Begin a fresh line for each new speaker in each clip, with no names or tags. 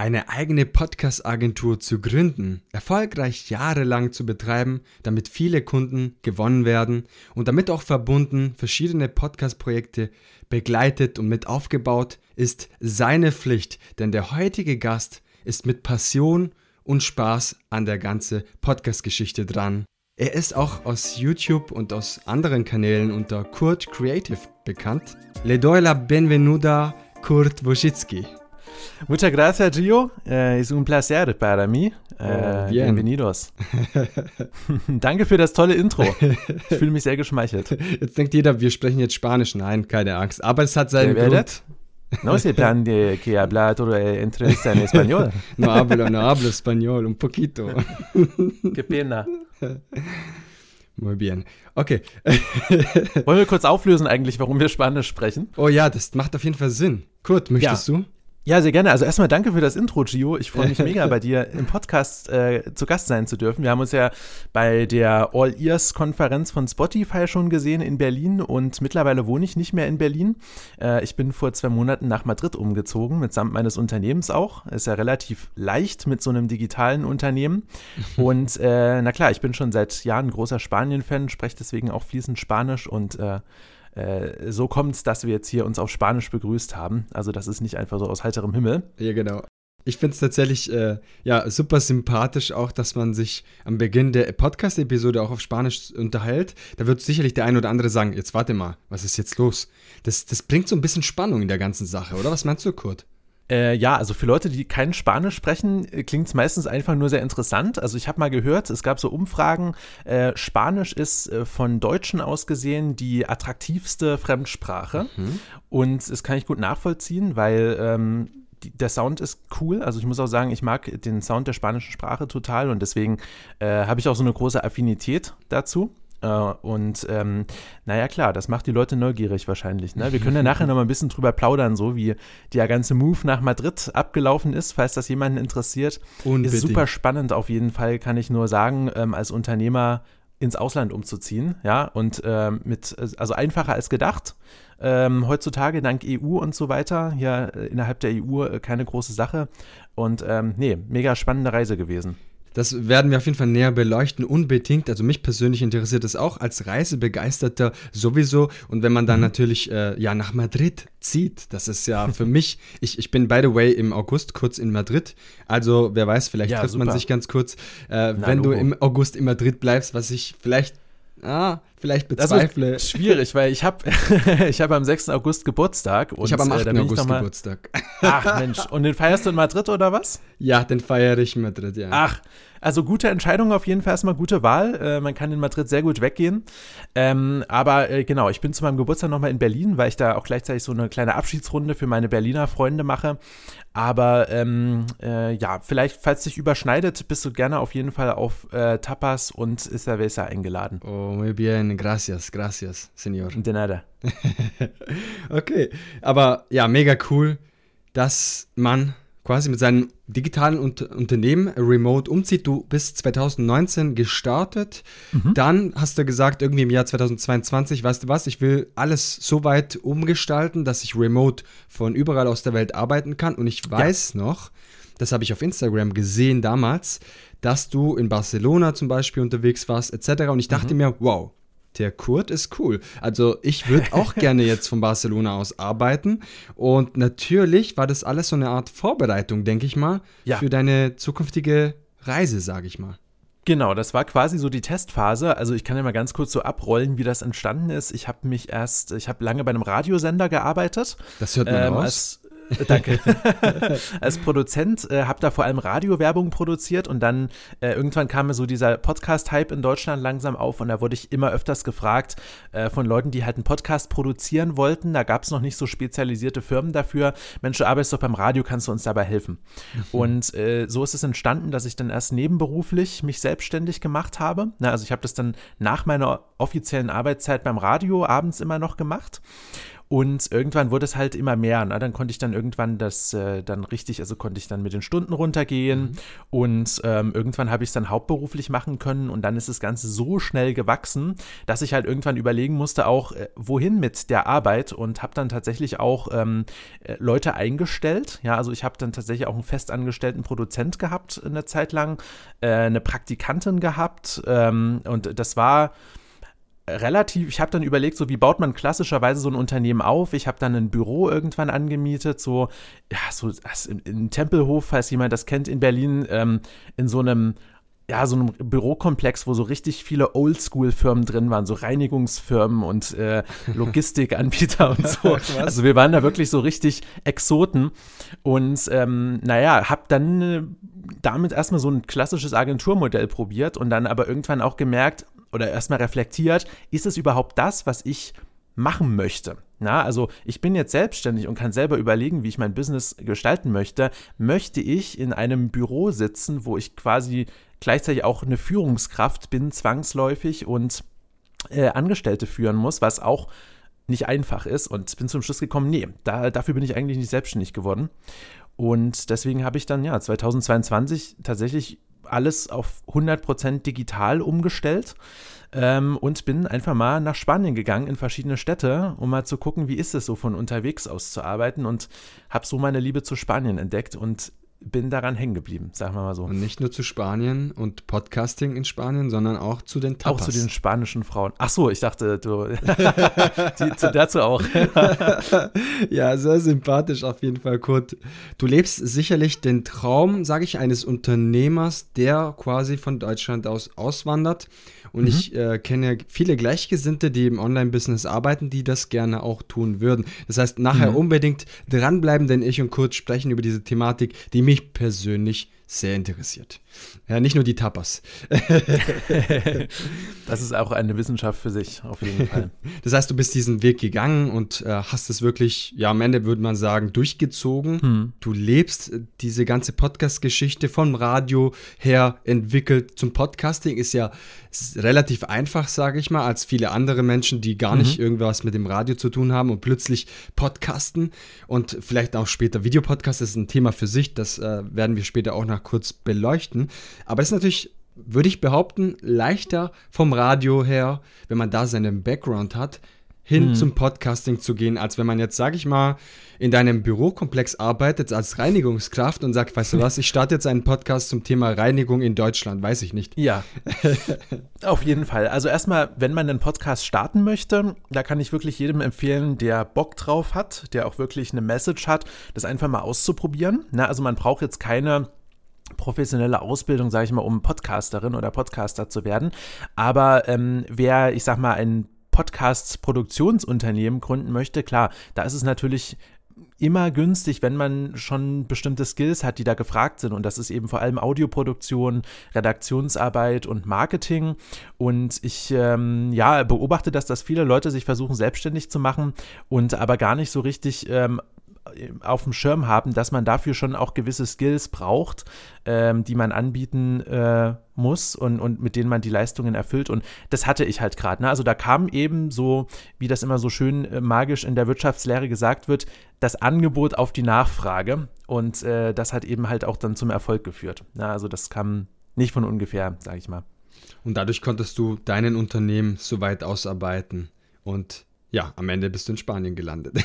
eine eigene Podcast-Agentur zu gründen, erfolgreich jahrelang zu betreiben, damit viele Kunden gewonnen werden und damit auch verbunden verschiedene Podcast-Projekte begleitet und mit aufgebaut, ist seine Pflicht, denn der heutige Gast ist mit Passion und Spaß an der ganzen Podcast-Geschichte dran. Er ist auch aus YouTube und aus anderen Kanälen unter Kurt Creative bekannt. Le doy la benvenuta Kurt Wojcicki.
Muchas gracias, Gio. Eh, es un placer para mí.
Bien.
bienvenidos. Danke für das tolle Intro. Ich fühle mich sehr geschmeichelt.
Jetzt denkt jeder, wir sprechen jetzt Spanisch. Nein, keine Angst. Aber es hat seinen Grund.
No se plan de que habla todo eh, entrevista en español.
No hablo, no hablo español, un poquito.
Qué pena.
Muy bien. Okay.
Wollen wir kurz auflösen eigentlich, warum wir Spanisch sprechen?
Oh ja, das macht auf jeden Fall Sinn. Kurt, möchtest du?
Ja, sehr gerne. Also erstmal danke für das Intro, Gio. Ich freue mich mega, bei dir im Podcast äh, zu Gast sein zu dürfen. Wir haben uns ja bei der All-Ears-Konferenz von Spotify schon gesehen in Berlin und mittlerweile wohne ich nicht mehr in Berlin. Äh, ich bin vor zwei Monaten nach Madrid umgezogen, mitsamt meines Unternehmens auch. Ist ja relativ leicht mit so einem digitalen Unternehmen. Und äh, na klar, ich bin schon seit Jahren großer Spanien-Fan, spreche deswegen auch fließend Spanisch und äh, so kommt es, dass wir jetzt hier uns auf Spanisch begrüßt haben. Also das ist nicht einfach so aus heiterem Himmel.
Ja, genau. Ich finde es tatsächlich äh, ja, super sympathisch auch, dass man sich am Beginn der Podcast-Episode auch auf Spanisch unterhält. Da wird sicherlich der ein oder andere sagen, jetzt warte mal, was ist jetzt los? Das, das bringt so ein bisschen Spannung in der ganzen Sache, oder? Was meinst du, Kurt?
Äh, ja, also für Leute, die kein Spanisch sprechen, klingt es meistens einfach nur sehr interessant. Also ich habe mal gehört, es gab so Umfragen, äh, Spanisch ist äh, von Deutschen aus gesehen die attraktivste Fremdsprache. Und das kann ich gut nachvollziehen, weil ähm, die, der Sound ist cool. Also ich muss auch sagen, ich mag den Sound der spanischen Sprache total und deswegen äh, habe ich auch so eine große Affinität dazu. Äh, und ähm, naja, klar, das macht die Leute neugierig wahrscheinlich. Ne? Wir können ja nachher noch mal ein bisschen drüber plaudern, so wie der ganze Move nach Madrid abgelaufen ist, falls das jemanden interessiert.
Unbedingt.
Ist super spannend auf jeden Fall, kann ich nur sagen, ähm, als Unternehmer ins Ausland umzuziehen, ja, und ähm, mit, also einfacher als gedacht. Ähm, heutzutage dank EU und so weiter, hier innerhalb der EU äh, keine große Sache. Und ähm, nee, mega spannende Reise gewesen.
Das werden wir auf jeden Fall näher beleuchten, unbedingt. Also mich persönlich interessiert es auch als Reisebegeisterter sowieso. Und wenn man dann natürlich äh, ja nach Madrid zieht, das ist ja für mich, ich, ich bin by the way im August kurz in Madrid. Also wer weiß, vielleicht
Ja,
trifft man
super.
sich ganz kurz. Äh, wenn du
Logo.
im August in Madrid bleibst, was ich vielleicht, ah, vielleicht bezweifle.
schwierig, weil ich habe ich hab am 6. August Geburtstag. Und,
ich habe am
äh,
8.
da bin ich
August
mal-
Geburtstag.
Ach Mensch, und den feierst du in Madrid oder was?
ja, den feiere ich in Madrid, ja.
Ach, also gute Entscheidung auf jeden Fall erstmal, gute Wahl. Äh, man kann in Madrid sehr gut weggehen. Ähm, aber äh, genau, ich bin zu meinem Geburtstag nochmal in Berlin, weil ich da auch gleichzeitig so eine kleine Abschiedsrunde für meine Berliner Freunde mache. Aber ähm, äh, ja, vielleicht, falls sich überschneidet, bist du gerne auf jeden Fall auf äh, Tapas und Cerveza eingeladen.
Oh, muy bien, gracias, gracias, señor.
De nada.
Okay, aber ja, mega cool, dass man quasi mit seinem digitalen Unter Unternehmen remote umzieht. Du bist 2019 gestartet, dann hast du gesagt, irgendwie im Jahr 2022, weißt du was, ich will alles so weit umgestalten, dass ich remote von überall aus der Welt arbeiten kann. Und ich weiß noch, das habe ich auf Instagram gesehen damals, dass du in Barcelona zum Beispiel unterwegs warst, etc. Und ich dachte mir, wow, der Kurt ist cool. Also ich würde auch gerne jetzt von Barcelona aus arbeiten. Und natürlich war das alles so eine Art Vorbereitung, denke ich mal,
Ja.
für deine zukünftige Reise, sage ich mal.
Genau, das war quasi so die Testphase. Also ich kann ja mal ganz kurz so abrollen, wie das entstanden ist. Ich habe mich erst, ich habe lange bei einem Radiosender gearbeitet.
Das hört man
Ähm,
raus.
danke. als Produzent äh, habe da vor allem Radiowerbung produziert und dann äh, irgendwann kam mir so dieser Podcast-Hype in Deutschland langsam auf und da wurde ich immer öfters gefragt äh, von Leuten, die halt einen Podcast produzieren wollten. Da gab es noch nicht so spezialisierte Firmen dafür. Mensch, du arbeitest doch beim Radio, kannst du uns dabei helfen? Und äh, so ist es entstanden, dass ich dann erst nebenberuflich mich selbstständig gemacht habe. Na, also ich habe das dann nach meiner offiziellen Arbeitszeit beim Radio abends immer noch gemacht. Und irgendwann wurde es halt immer mehr. Ne? Dann konnte ich dann irgendwann das äh, dann richtig, also konnte ich dann mit den Stunden runtergehen. Mhm. Und ähm, irgendwann habe ich es dann hauptberuflich machen können. Und dann ist das Ganze so schnell gewachsen, dass ich halt irgendwann überlegen musste, auch äh, wohin mit der Arbeit. Und habe dann tatsächlich auch ähm, äh, Leute eingestellt. Ja, also ich habe dann tatsächlich auch einen festangestellten Produzent gehabt eine Zeit lang, äh, eine Praktikantin gehabt. Ähm, und das war relativ, ich habe dann überlegt, so wie baut man klassischerweise so ein Unternehmen auf. Ich habe dann ein Büro irgendwann angemietet, so, ja, so in, in Tempelhof, falls jemand das kennt, in Berlin, ähm, in so einem ja, so einem Bürokomplex, wo so richtig viele Oldschool-Firmen drin waren, so Reinigungsfirmen und äh, Logistikanbieter und so. also wir waren da wirklich so richtig Exoten. Und ähm, naja, hab dann äh, damit erstmal so ein klassisches Agenturmodell probiert und dann aber irgendwann auch gemerkt, oder erstmal reflektiert, ist es überhaupt das, was ich machen möchte. Na, also ich bin jetzt selbstständig und kann selber überlegen, wie ich mein Business gestalten möchte. Möchte ich in einem Büro sitzen, wo ich quasi gleichzeitig auch eine Führungskraft bin, zwangsläufig und äh, Angestellte führen muss, was auch nicht einfach ist und bin zum Schluss gekommen, nee, da, dafür bin ich eigentlich nicht selbstständig geworden. Und deswegen habe ich dann ja 2022 tatsächlich alles auf 100% digital umgestellt ähm, und bin einfach mal nach Spanien gegangen in verschiedene Städte, um mal zu gucken, wie ist es so von unterwegs aus zu arbeiten und habe so meine Liebe zu Spanien entdeckt. Und bin daran hängen geblieben, sagen wir mal so.
Und nicht nur zu Spanien und Podcasting in Spanien, sondern auch zu den
Tapas. Auch zu den spanischen Frauen. Ach so, ich dachte, du die, zu, dazu auch.
ja, sehr sympathisch auf jeden Fall, Kurt. Du lebst sicherlich den Traum, sage ich, eines Unternehmers, der quasi von Deutschland aus auswandert und mhm. ich äh, kenne viele Gleichgesinnte, die im Online-Business arbeiten, die das gerne auch tun würden. Das heißt, nachher mhm. unbedingt dranbleiben, denn ich und Kurt sprechen über diese Thematik, die mich persönlich sehr interessiert. Ja, nicht nur die Tapas.
das ist auch eine Wissenschaft für sich, auf jeden Fall.
Das heißt, du bist diesen Weg gegangen und äh, hast es wirklich, ja, am Ende würde man sagen, durchgezogen. Hm. Du lebst äh, diese ganze Podcast-Geschichte vom Radio her entwickelt zum Podcasting. Ist ja relativ einfach, sage ich mal, als viele andere Menschen, die gar mhm. nicht irgendwas mit dem Radio zu tun haben und plötzlich podcasten und vielleicht auch später Videopodcast. Das ist ein Thema für sich. Das äh, werden wir später auch noch kurz beleuchten. Aber es ist natürlich, würde ich behaupten, leichter vom Radio her, wenn man da seinen Background hat, hin hm. zum Podcasting zu gehen, als wenn man jetzt, sage ich mal, in deinem Bürokomplex arbeitet als Reinigungskraft und sagt, weißt du was, ich starte jetzt einen Podcast zum Thema Reinigung in Deutschland, weiß ich nicht.
Ja, auf jeden Fall. Also erstmal, wenn man einen Podcast starten möchte, da kann ich wirklich jedem empfehlen, der Bock drauf hat, der auch wirklich eine Message hat, das einfach mal auszuprobieren. Na, also man braucht jetzt keine professionelle Ausbildung, sage ich mal, um Podcasterin oder Podcaster zu werden. Aber ähm, wer, ich sag mal, ein Podcasts-Produktionsunternehmen gründen möchte, klar, da ist es natürlich immer günstig, wenn man schon bestimmte Skills hat, die da gefragt sind. Und das ist eben vor allem Audioproduktion, Redaktionsarbeit und Marketing. Und ich ähm, ja, beobachte, dass das viele Leute sich versuchen, selbstständig zu machen und aber gar nicht so richtig ähm, auf dem Schirm haben, dass man dafür schon auch gewisse Skills braucht, ähm, die man anbieten äh, muss und, und mit denen man die Leistungen erfüllt. Und das hatte ich halt gerade. Ne? Also da kam eben so, wie das immer so schön äh, magisch in der Wirtschaftslehre gesagt wird, das Angebot auf die Nachfrage. Und äh, das hat eben halt auch dann zum Erfolg geführt. Ne? Also das kam nicht von ungefähr, sage ich mal.
Und dadurch konntest du deinen Unternehmen so weit ausarbeiten und ja, am Ende bist du in Spanien gelandet.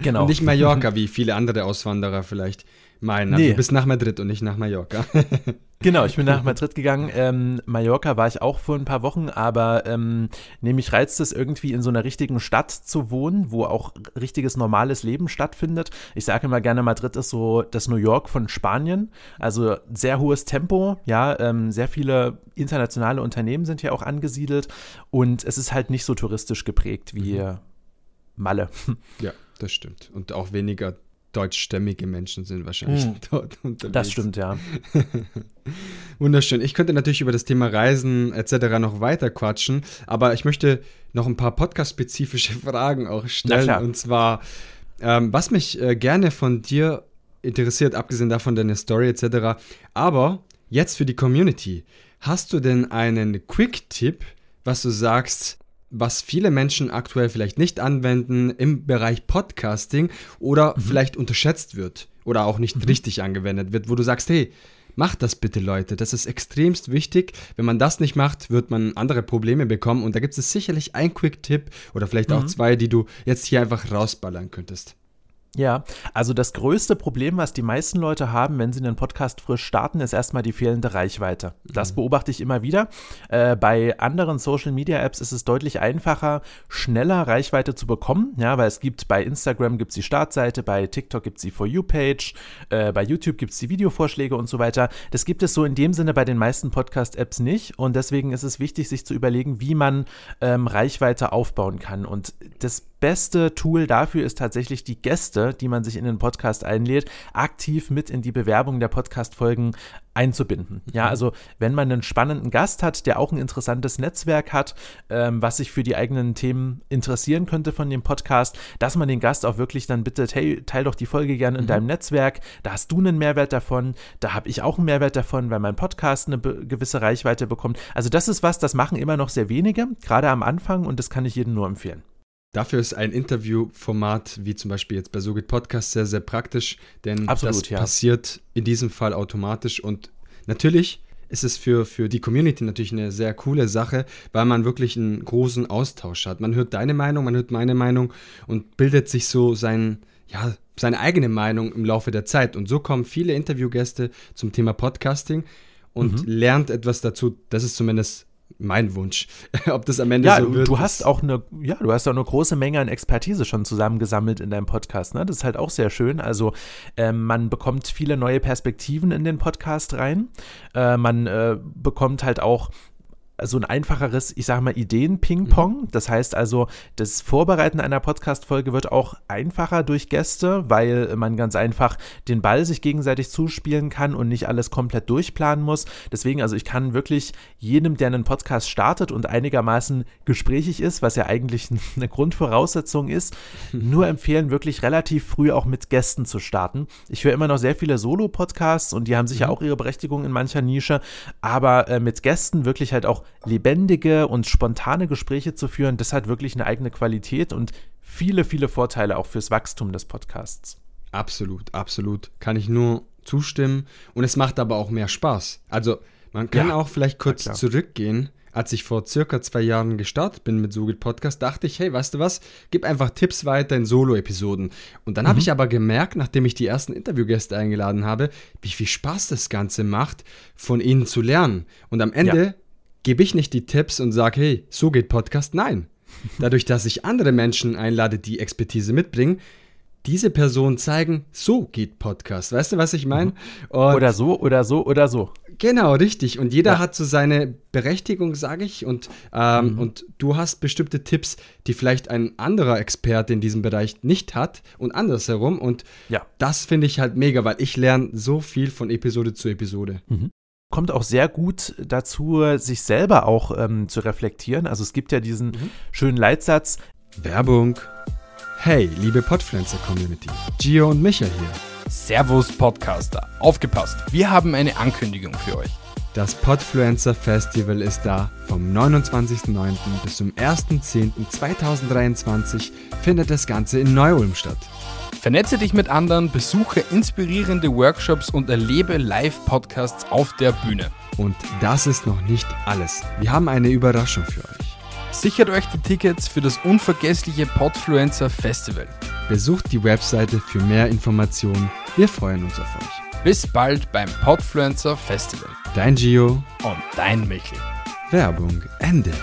Genau. und nicht Mallorca, wie viele andere Auswanderer vielleicht meinen. Also nee. Du bist nach Madrid und nicht nach Mallorca.
genau, ich bin nach Madrid gegangen. Ähm, Mallorca war ich auch vor ein paar Wochen, aber ähm, nämlich reizt es irgendwie in so einer richtigen Stadt zu wohnen, wo auch richtiges normales Leben stattfindet. Ich sage immer gerne, Madrid ist so das New York von Spanien. Also sehr hohes Tempo, ja, ähm, sehr viele internationale Unternehmen sind hier auch angesiedelt und es ist halt nicht so touristisch geprägt wie mhm. Malle.
Ja, das stimmt. Und auch weniger deutschstämmige Menschen sind wahrscheinlich mm. dort
unterwegs. Das stimmt, ja.
Wunderschön. Ich könnte natürlich über das Thema Reisen etc. noch weiter quatschen, aber ich möchte noch ein paar podcast-spezifische Fragen auch stellen. Und zwar, ähm, was mich äh, gerne von dir interessiert, abgesehen davon deine Story etc., aber jetzt für die Community. Hast du denn einen Quick-Tipp, was du sagst, was viele Menschen aktuell vielleicht nicht anwenden im Bereich Podcasting oder mhm. vielleicht unterschätzt wird oder auch nicht mhm. richtig angewendet wird, wo du sagst, hey, Macht das bitte, Leute. Das ist extremst wichtig. Wenn man das nicht macht, wird man andere Probleme bekommen. Und da gibt es sicherlich einen Quick-Tipp oder vielleicht auch mhm. zwei, die du jetzt hier einfach rausballern könntest.
Ja, also das größte Problem, was die meisten Leute haben, wenn sie einen Podcast frisch starten, ist erstmal die fehlende Reichweite. Das mhm. beobachte ich immer wieder. Äh, bei anderen Social Media Apps ist es deutlich einfacher, schneller Reichweite zu bekommen, ja, weil es gibt bei Instagram gibt es die Startseite, bei TikTok gibt es die For You-Page, äh, bei YouTube gibt es die Videovorschläge und so weiter. Das gibt es so in dem Sinne bei den meisten Podcast-Apps nicht und deswegen ist es wichtig, sich zu überlegen, wie man ähm, Reichweite aufbauen kann. Und das beste Tool dafür ist tatsächlich die Gäste, die man sich in den Podcast einlädt, aktiv mit in die Bewerbung der Podcast-Folgen einzubinden. Ja, mhm. also wenn man einen spannenden Gast hat, der auch ein interessantes Netzwerk hat, ähm, was sich für die eigenen Themen interessieren könnte von dem Podcast, dass man den Gast auch wirklich dann bittet, hey, teil doch die Folge gerne in mhm. deinem Netzwerk, da hast du einen Mehrwert davon, da habe ich auch einen Mehrwert davon, weil mein Podcast eine gewisse Reichweite bekommt. Also das ist was, das machen immer noch sehr wenige, gerade am Anfang und das kann ich jedem nur empfehlen.
Dafür ist ein Interviewformat wie zum Beispiel jetzt bei SoGit Podcast sehr, sehr praktisch, denn Absolut, das ja. passiert in diesem Fall automatisch und natürlich ist es für, für die Community natürlich eine sehr coole Sache, weil man wirklich einen großen Austausch hat. Man hört deine Meinung, man hört meine Meinung und bildet sich so sein, ja, seine eigene Meinung im Laufe der Zeit. Und so kommen viele Interviewgäste zum Thema Podcasting und mhm. lernt etwas dazu. Das ist zumindest mein Wunsch, ob das am Ende
ja,
so
wird. Du hast auch eine, ja, du hast auch eine große Menge an Expertise schon zusammengesammelt in deinem Podcast. Ne? Das ist halt auch sehr schön. Also ähm, man bekommt viele neue Perspektiven in den Podcast rein. Äh, man äh, bekommt halt auch so ein einfacheres, ich sage mal, Ideen-Ping-Pong. Mhm. Das heißt also, das Vorbereiten einer Podcast-Folge wird auch einfacher durch Gäste, weil man ganz einfach den Ball sich gegenseitig zuspielen kann und nicht alles komplett durchplanen muss. Deswegen, also ich kann wirklich jedem, der einen Podcast startet und einigermaßen gesprächig ist, was ja eigentlich eine Grundvoraussetzung ist, nur empfehlen, wirklich relativ früh auch mit Gästen zu starten. Ich höre immer noch sehr viele Solo-Podcasts und die haben sicher mhm. auch ihre Berechtigung in mancher Nische, aber äh, mit Gästen wirklich halt auch lebendige und spontane Gespräche zu führen, das hat wirklich eine eigene Qualität und viele, viele Vorteile auch fürs Wachstum des Podcasts.
Absolut, absolut. Kann ich nur zustimmen. Und es macht aber auch mehr Spaß. Also, man kann ja, auch vielleicht kurz zurückgehen. Als ich vor circa zwei Jahren gestartet bin mit Sogit Podcast, dachte ich, hey, weißt du was, gib einfach Tipps weiter in Solo-Episoden. Und dann mhm. habe ich aber gemerkt, nachdem ich die ersten Interviewgäste eingeladen habe, wie viel Spaß das Ganze macht, von ihnen zu lernen. Und am Ende ja gebe ich nicht die Tipps und sage, hey, so geht Podcast. Nein. Dadurch, dass ich andere Menschen einlade, die Expertise mitbringen, diese Personen zeigen, so geht Podcast. Weißt du, was ich meine? Mhm.
Oder so, oder so, oder so.
Genau, richtig. Und jeder ja. hat so seine Berechtigung, sage ich. Und, ähm, mhm. und du hast bestimmte Tipps, die vielleicht ein anderer Experte in diesem Bereich nicht hat und andersherum. Und ja. das finde ich halt mega, weil ich lerne so viel von Episode zu Episode. Mhm
kommt auch sehr gut dazu, sich selber auch ähm, zu reflektieren. Also es gibt ja diesen mhm. schönen Leitsatz.
Werbung. Hey, liebe Podpflanzer-Community. Gio und Micha hier.
Servus Podcaster. Aufgepasst, wir haben eine Ankündigung für euch.
Das Podfluencer Festival ist da. Vom 29.09. bis zum 1.10.2023 findet das Ganze in Neu-Ulm statt.
Vernetze dich mit anderen, besuche inspirierende Workshops und erlebe Live-Podcasts auf der Bühne.
Und das ist noch nicht alles. Wir haben eine Überraschung für euch.
Sichert euch die Tickets für das unvergessliche Podfluencer Festival.
Besucht die Webseite für mehr Informationen. Wir freuen uns auf euch.
Bis bald beim Podfluencer Festival.
Dein Gio
und dein Michel.
Werbung Ende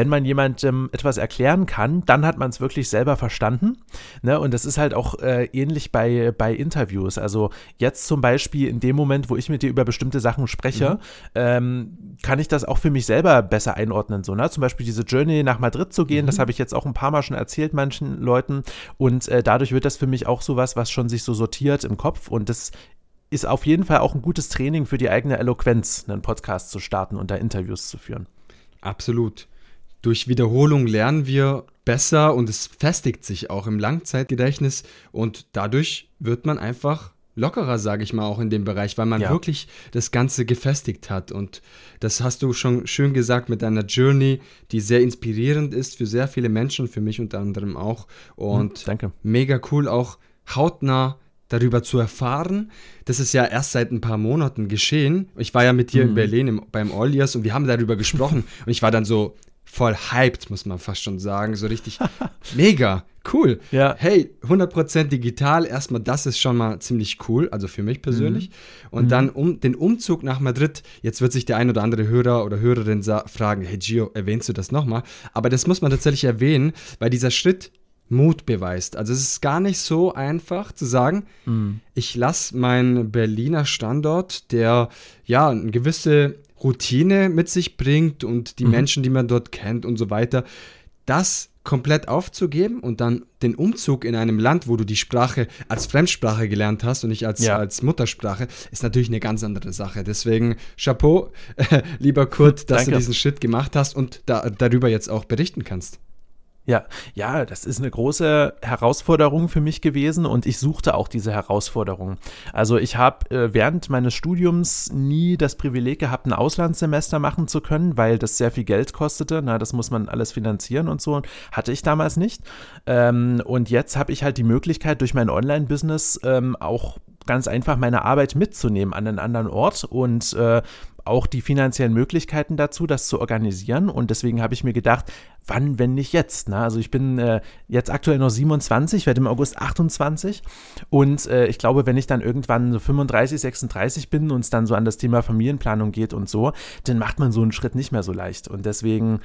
wenn man jemandem etwas erklären kann, dann hat man es wirklich selber verstanden. Ne? Und das ist halt auch äh, ähnlich bei, bei Interviews. Also jetzt zum Beispiel in dem Moment, wo ich mit dir über bestimmte Sachen spreche, mhm. ähm, kann ich das auch für mich selber besser einordnen. So, ne? Zum Beispiel diese Journey nach Madrid zu gehen, mhm. das habe ich jetzt auch ein paar Mal schon erzählt manchen Leuten. Und äh, dadurch wird das für mich auch sowas, was schon sich so sortiert im Kopf. Und das ist auf jeden Fall auch ein gutes Training für die eigene Eloquenz, einen Podcast zu starten und da Interviews zu führen.
Absolut durch Wiederholung lernen wir besser und es festigt sich auch im Langzeitgedächtnis und dadurch wird man einfach lockerer, sage ich mal, auch in dem Bereich, weil man
Ja.
wirklich das Ganze gefestigt hat. Und das hast du schon schön gesagt mit deiner Journey, die sehr inspirierend ist für sehr viele Menschen, für mich unter anderem auch. Und
danke.
mega cool auch hautnah darüber zu erfahren. Das ist ja erst seit ein paar Monaten geschehen. Ich war ja mit dir in Berlin im, beim All Years und wir haben darüber gesprochen und ich war dann so voll hyped, muss man fast schon sagen. So richtig mega cool.
Ja.
Hey, 100% digital, erstmal das ist schon mal ziemlich cool, also für mich persönlich. Und dann um den Umzug nach Madrid, jetzt wird sich der ein oder andere Hörer oder Hörerin fragen, hey Gio, erwähnst du das nochmal? Aber das muss man tatsächlich erwähnen, weil dieser Schritt Mut beweist. Also es ist gar nicht so einfach zu sagen, ich lasse meinen Berliner Standort, der ja eine gewisse Routine mit sich bringt und die Menschen, die man dort kennt und so weiter, das komplett aufzugeben und dann den Umzug in einem Land, wo du die Sprache als Fremdsprache gelernt hast und nicht als,
Ja.
als Muttersprache, ist natürlich eine ganz andere Sache. Deswegen Chapeau, lieber Kurt, dass du
Danke.
diesen Schritt gemacht hast und da, darüber jetzt auch berichten kannst.
Ja, ja, das ist eine große Herausforderung für mich gewesen und ich suchte auch diese Herausforderung. Also ich habe äh, während meines Studiums nie das Privileg gehabt, ein Auslandssemester machen zu können, weil das sehr viel Geld kostete. Na, das muss man alles finanzieren und so. Hatte ich damals nicht. Ähm, und jetzt habe ich halt die Möglichkeit, durch mein Online-Business ähm, auch ganz einfach meine Arbeit mitzunehmen an einen anderen Ort und äh, auch die finanziellen Möglichkeiten dazu, das zu organisieren. Und deswegen habe ich mir gedacht, wann, wenn nicht jetzt? Ne? Also ich bin äh, jetzt aktuell noch 27, werde im August 28. Und äh, ich glaube, wenn ich dann irgendwann so 35, 36 bin und es dann so an das Thema Familienplanung geht und so, dann macht man so einen Schritt nicht mehr so leicht. Und deswegen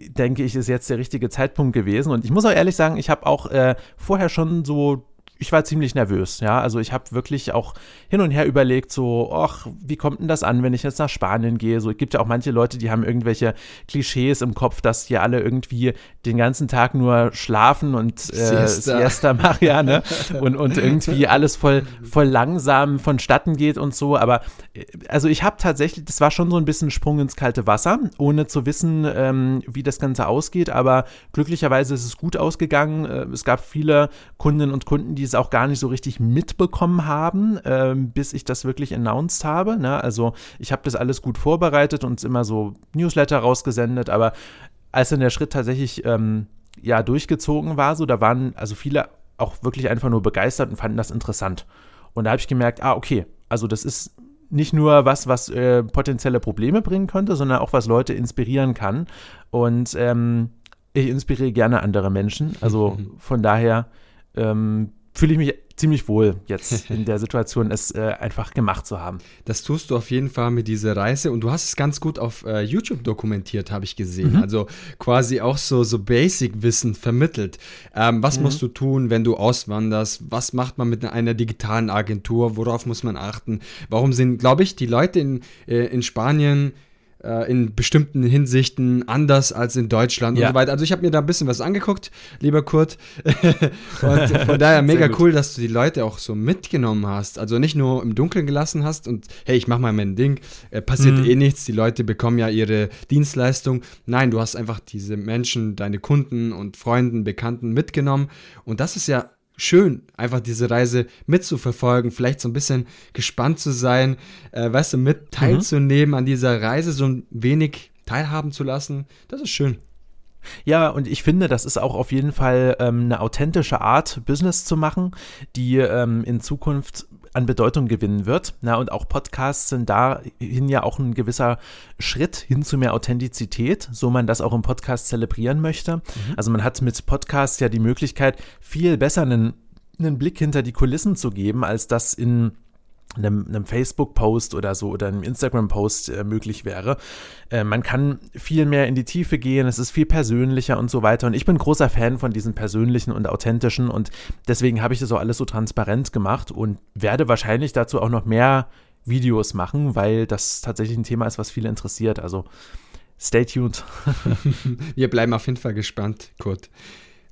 denke ich, ist jetzt der richtige Zeitpunkt gewesen. Und ich muss auch ehrlich sagen, ich habe auch äh, vorher schon so ich war ziemlich nervös, ja. Also ich habe wirklich auch hin und her überlegt, so, ach, wie kommt denn das an, wenn ich jetzt nach Spanien gehe? So, es gibt ja auch manche Leute, die haben irgendwelche Klischees im Kopf, dass die alle irgendwie den ganzen Tag nur schlafen und äh,
Siesta.
Siesta machen, ja, ne? Und, und irgendwie alles voll, voll langsam vonstatten geht und so. Aber äh, also ich habe tatsächlich, das war schon so ein bisschen Sprung ins kalte Wasser, ohne zu wissen, ähm, wie das Ganze ausgeht. Aber glücklicherweise ist es gut ausgegangen. Äh, es gab viele Kundinnen und Kunden, die es auch gar nicht so richtig mitbekommen haben, ähm, bis ich das wirklich announced habe. Ne? Also ich habe das alles gut vorbereitet und immer so Newsletter rausgesendet, aber als dann der Schritt tatsächlich ähm, ja durchgezogen war, so da waren also viele auch wirklich einfach nur begeistert und fanden das interessant. Und da habe ich gemerkt, ah okay, also das ist nicht nur was, was äh, potenzielle Probleme bringen könnte, sondern auch was Leute inspirieren kann. Und ähm, ich inspiriere gerne andere Menschen. Also von daher ähm, fühle ich mich ziemlich wohl jetzt in der Situation, es äh, einfach gemacht zu haben.
Das tust du auf jeden Fall mit dieser Reise und du hast es ganz gut auf äh, YouTube dokumentiert, habe ich gesehen. Also quasi auch so, so Basic-Wissen vermittelt. Ähm, was musst du tun, wenn du auswanderst? Was macht man mit einer digitalen Agentur? Worauf muss man achten? Warum sind, glaube ich, die Leute in, äh, in Spanien in bestimmten Hinsichten anders als in Deutschland
Ja.
und so weiter. Also ich habe mir da ein bisschen was angeguckt, lieber Kurt. und von daher mega cool, dass du die Leute auch so mitgenommen hast. Also nicht nur im Dunkeln gelassen hast und hey, ich mach mal mein Ding, äh, passiert eh nichts, die Leute bekommen ja ihre Dienstleistung. Nein, du hast einfach diese Menschen, deine Kunden und Freunden, Bekannten mitgenommen und das ist ja schön, einfach diese Reise mitzuverfolgen, vielleicht so ein bisschen gespannt zu sein, äh, weißt du, mit teilzunehmen an dieser Reise, so ein wenig teilhaben zu lassen. Das ist schön.
Ja, und ich finde, das ist auch auf jeden Fall ähm, eine authentische Art, Business zu machen, die ähm, in Zukunft an Bedeutung gewinnen wird. Na, und auch Podcasts sind dahin ja auch ein gewisser Schritt hin zu mehr Authentizität, so man das auch im Podcast zelebrieren möchte. Also man hat mit Podcasts ja die Möglichkeit, viel besser einen, einen Blick hinter die Kulissen zu geben, als das in einem, einem Facebook-Post oder so oder einem Instagram-Post äh, möglich wäre. Äh, man kann viel mehr in die Tiefe gehen, es ist viel persönlicher und so weiter. Und ich bin großer Fan von diesen persönlichen und authentischen und deswegen habe ich das auch alles so transparent gemacht und werde wahrscheinlich dazu auch noch mehr Videos machen, weil das tatsächlich ein Thema ist, was viele interessiert. Also stay tuned.
Wir bleiben auf jeden Fall gespannt, Kurt.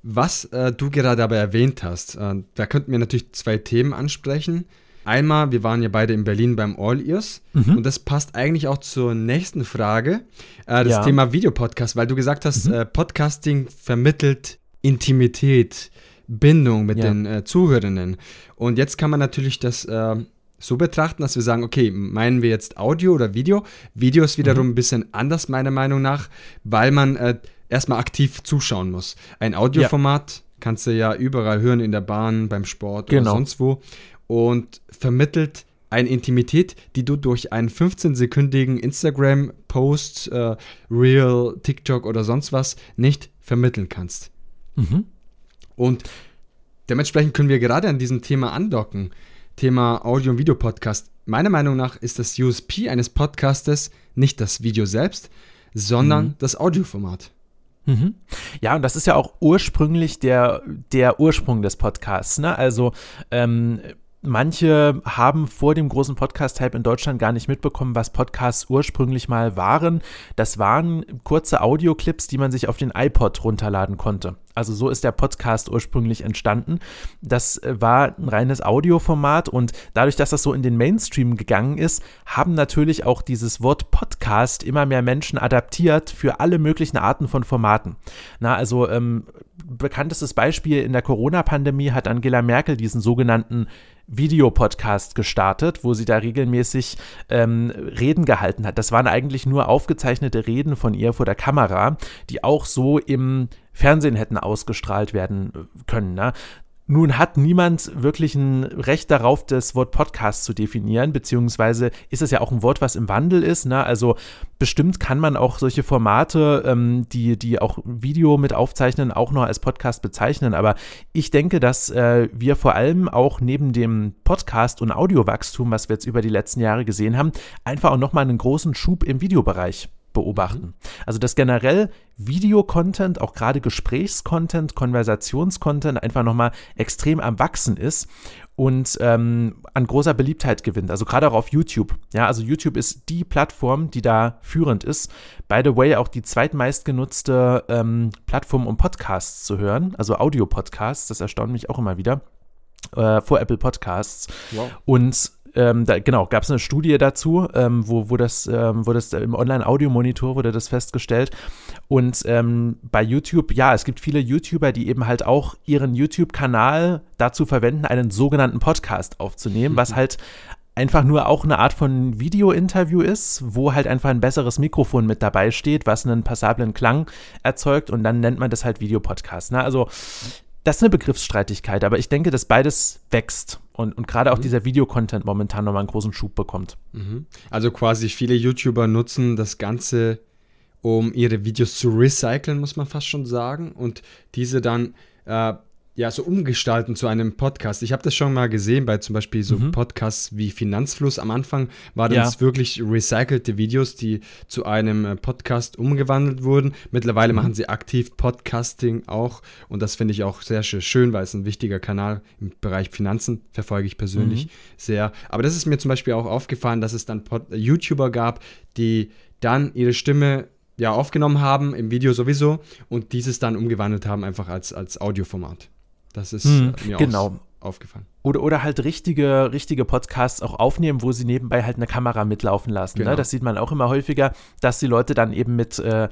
Was äh, du gerade aber erwähnt hast, äh, da könnten wir natürlich zwei Themen ansprechen. Einmal, wir waren ja beide in Berlin beim All Ears und das passt eigentlich auch zur nächsten Frage, äh, das
Ja.
Thema Videopodcast, weil du gesagt hast, äh, Podcasting vermittelt Intimität Bindung mit
Ja.
den äh, Zuhörenden. Und jetzt kann man natürlich das äh, so betrachten, dass wir sagen, okay, meinen wir jetzt Audio oder Video? Video ist wiederum ein bisschen anders, meiner Meinung nach, weil man äh, erstmal aktiv zuschauen muss. Ein Audioformat kannst du ja überall hören, in der Bahn, beim Sport
Genau.
oder sonst wo. Und vermittelt eine Intimität, die du durch einen 15-sekündigen Instagram-Post, äh, Reel, TikTok oder sonst was nicht vermitteln kannst.
Mhm.
Und dementsprechend können wir gerade an diesem Thema andocken. Thema Audio- und Videopodcast. Meiner Meinung nach ist das USP eines Podcastes nicht das Video selbst, sondern das Audioformat.
Mhm. Ja, und das ist ja auch ursprünglich der, der Ursprung des Podcasts. Ne? Also ähm, manche haben vor dem großen Podcast-Hype in Deutschland gar nicht mitbekommen, was Podcasts ursprünglich mal waren. Das waren kurze Audioclips, die man sich auf den iPod runterladen konnte. Also so ist der Podcast ursprünglich entstanden. Das äh, war ein reines Audioformat und dadurch, dass das so in den Mainstream gegangen ist, haben natürlich auch dieses Wort Podcast immer mehr Menschen adaptiert für alle möglichen Arten von Formaten. Na, also ähm, bekanntestes Beispiel in der Corona-Pandemie hat Angela Merkel diesen sogenannten Videopodcast gestartet, wo sie da regelmäßig ähm, Reden gehalten hat. Das waren eigentlich nur aufgezeichnete Reden von ihr vor der Kamera, die auch so im Fernsehen hätten ausgestrahlt werden äh, können. Ne? Nun hat niemand wirklich ein Recht darauf, das Wort Podcast zu definieren, beziehungsweise ist es ja auch ein Wort, was im Wandel ist. Ne? Also bestimmt kann man auch solche Formate, ähm, die, die auch Video mit aufzeichnen, auch noch als Podcast bezeichnen. Aber ich denke, dass äh, wir vor allem auch neben dem Podcast- und Audiowachstum, was wir jetzt über die letzten Jahre gesehen haben, einfach auch nochmal einen großen Schub im Videobereich beobachten. Also dass generell Videocontent, auch gerade Gesprächscontent, Konversationscontent einfach nochmal extrem am Wachsen ist und ähm, an großer Beliebtheit gewinnt. Also gerade auch auf YouTube. Ja, also YouTube ist die Plattform, die da führend ist. By the way, auch die zweitmeistgenutzte ähm, Plattform, um Podcasts zu hören, also Audio-Podcasts. Das erstaunt mich auch immer wieder. Äh, vor Apple Podcasts.
Wow.
Und ähm, da, genau, gab es eine Studie dazu, ähm, wo, wo das, ähm, wo das im Online-Audio-Monitor wurde das festgestellt. Und ähm, bei YouTube, ja, es gibt viele YouTuber, die eben halt auch ihren YouTube-Kanal dazu verwenden, einen sogenannten Podcast aufzunehmen, was halt einfach nur auch eine Art von Video-Interview ist, wo halt einfach ein besseres Mikrofon mit dabei steht, was einen passablen Klang erzeugt und dann nennt man das halt Videopodcast. Ne? Also das ist eine Begriffsstreitigkeit, aber ich denke, dass beides wächst und, und gerade auch dieser Videocontent momentan nochmal einen großen Schub bekommt.
Mhm. Also quasi viele YouTuber nutzen das Ganze, um ihre Videos zu recyceln, muss man fast schon sagen, und diese dann äh, ja so umgestalten zu einem Podcast. Ich habe das schon mal gesehen bei zum Beispiel so
Mhm.
Podcasts wie Finanzfluss. Am Anfang waren
Ja.
das wirklich recycelte Videos, die zu einem äh, Podcast umgewandelt wurden. Mittlerweile
Mhm.
machen sie aktiv Podcasting auch und das finde ich auch sehr schö- schön, weil es ein wichtiger Kanal im Bereich Finanzen verfolge ich persönlich
Mhm.
sehr. Aber das ist mir zum Beispiel auch aufgefallen, dass es dann Pod YouTuber gab, die dann ihre Stimme ja aufgenommen haben, im Video sowieso, und dieses dann umgewandelt haben, einfach als, als Audioformat. Das ist
Hm,
äh, mir
genau.
auch aufgefallen.
Oder, oder halt richtige, richtige Podcasts auch aufnehmen, wo sie nebenbei halt eine Kamera mitlaufen lassen.
Genau.
Ne? Das sieht man auch immer häufiger, dass die Leute dann eben mit äh,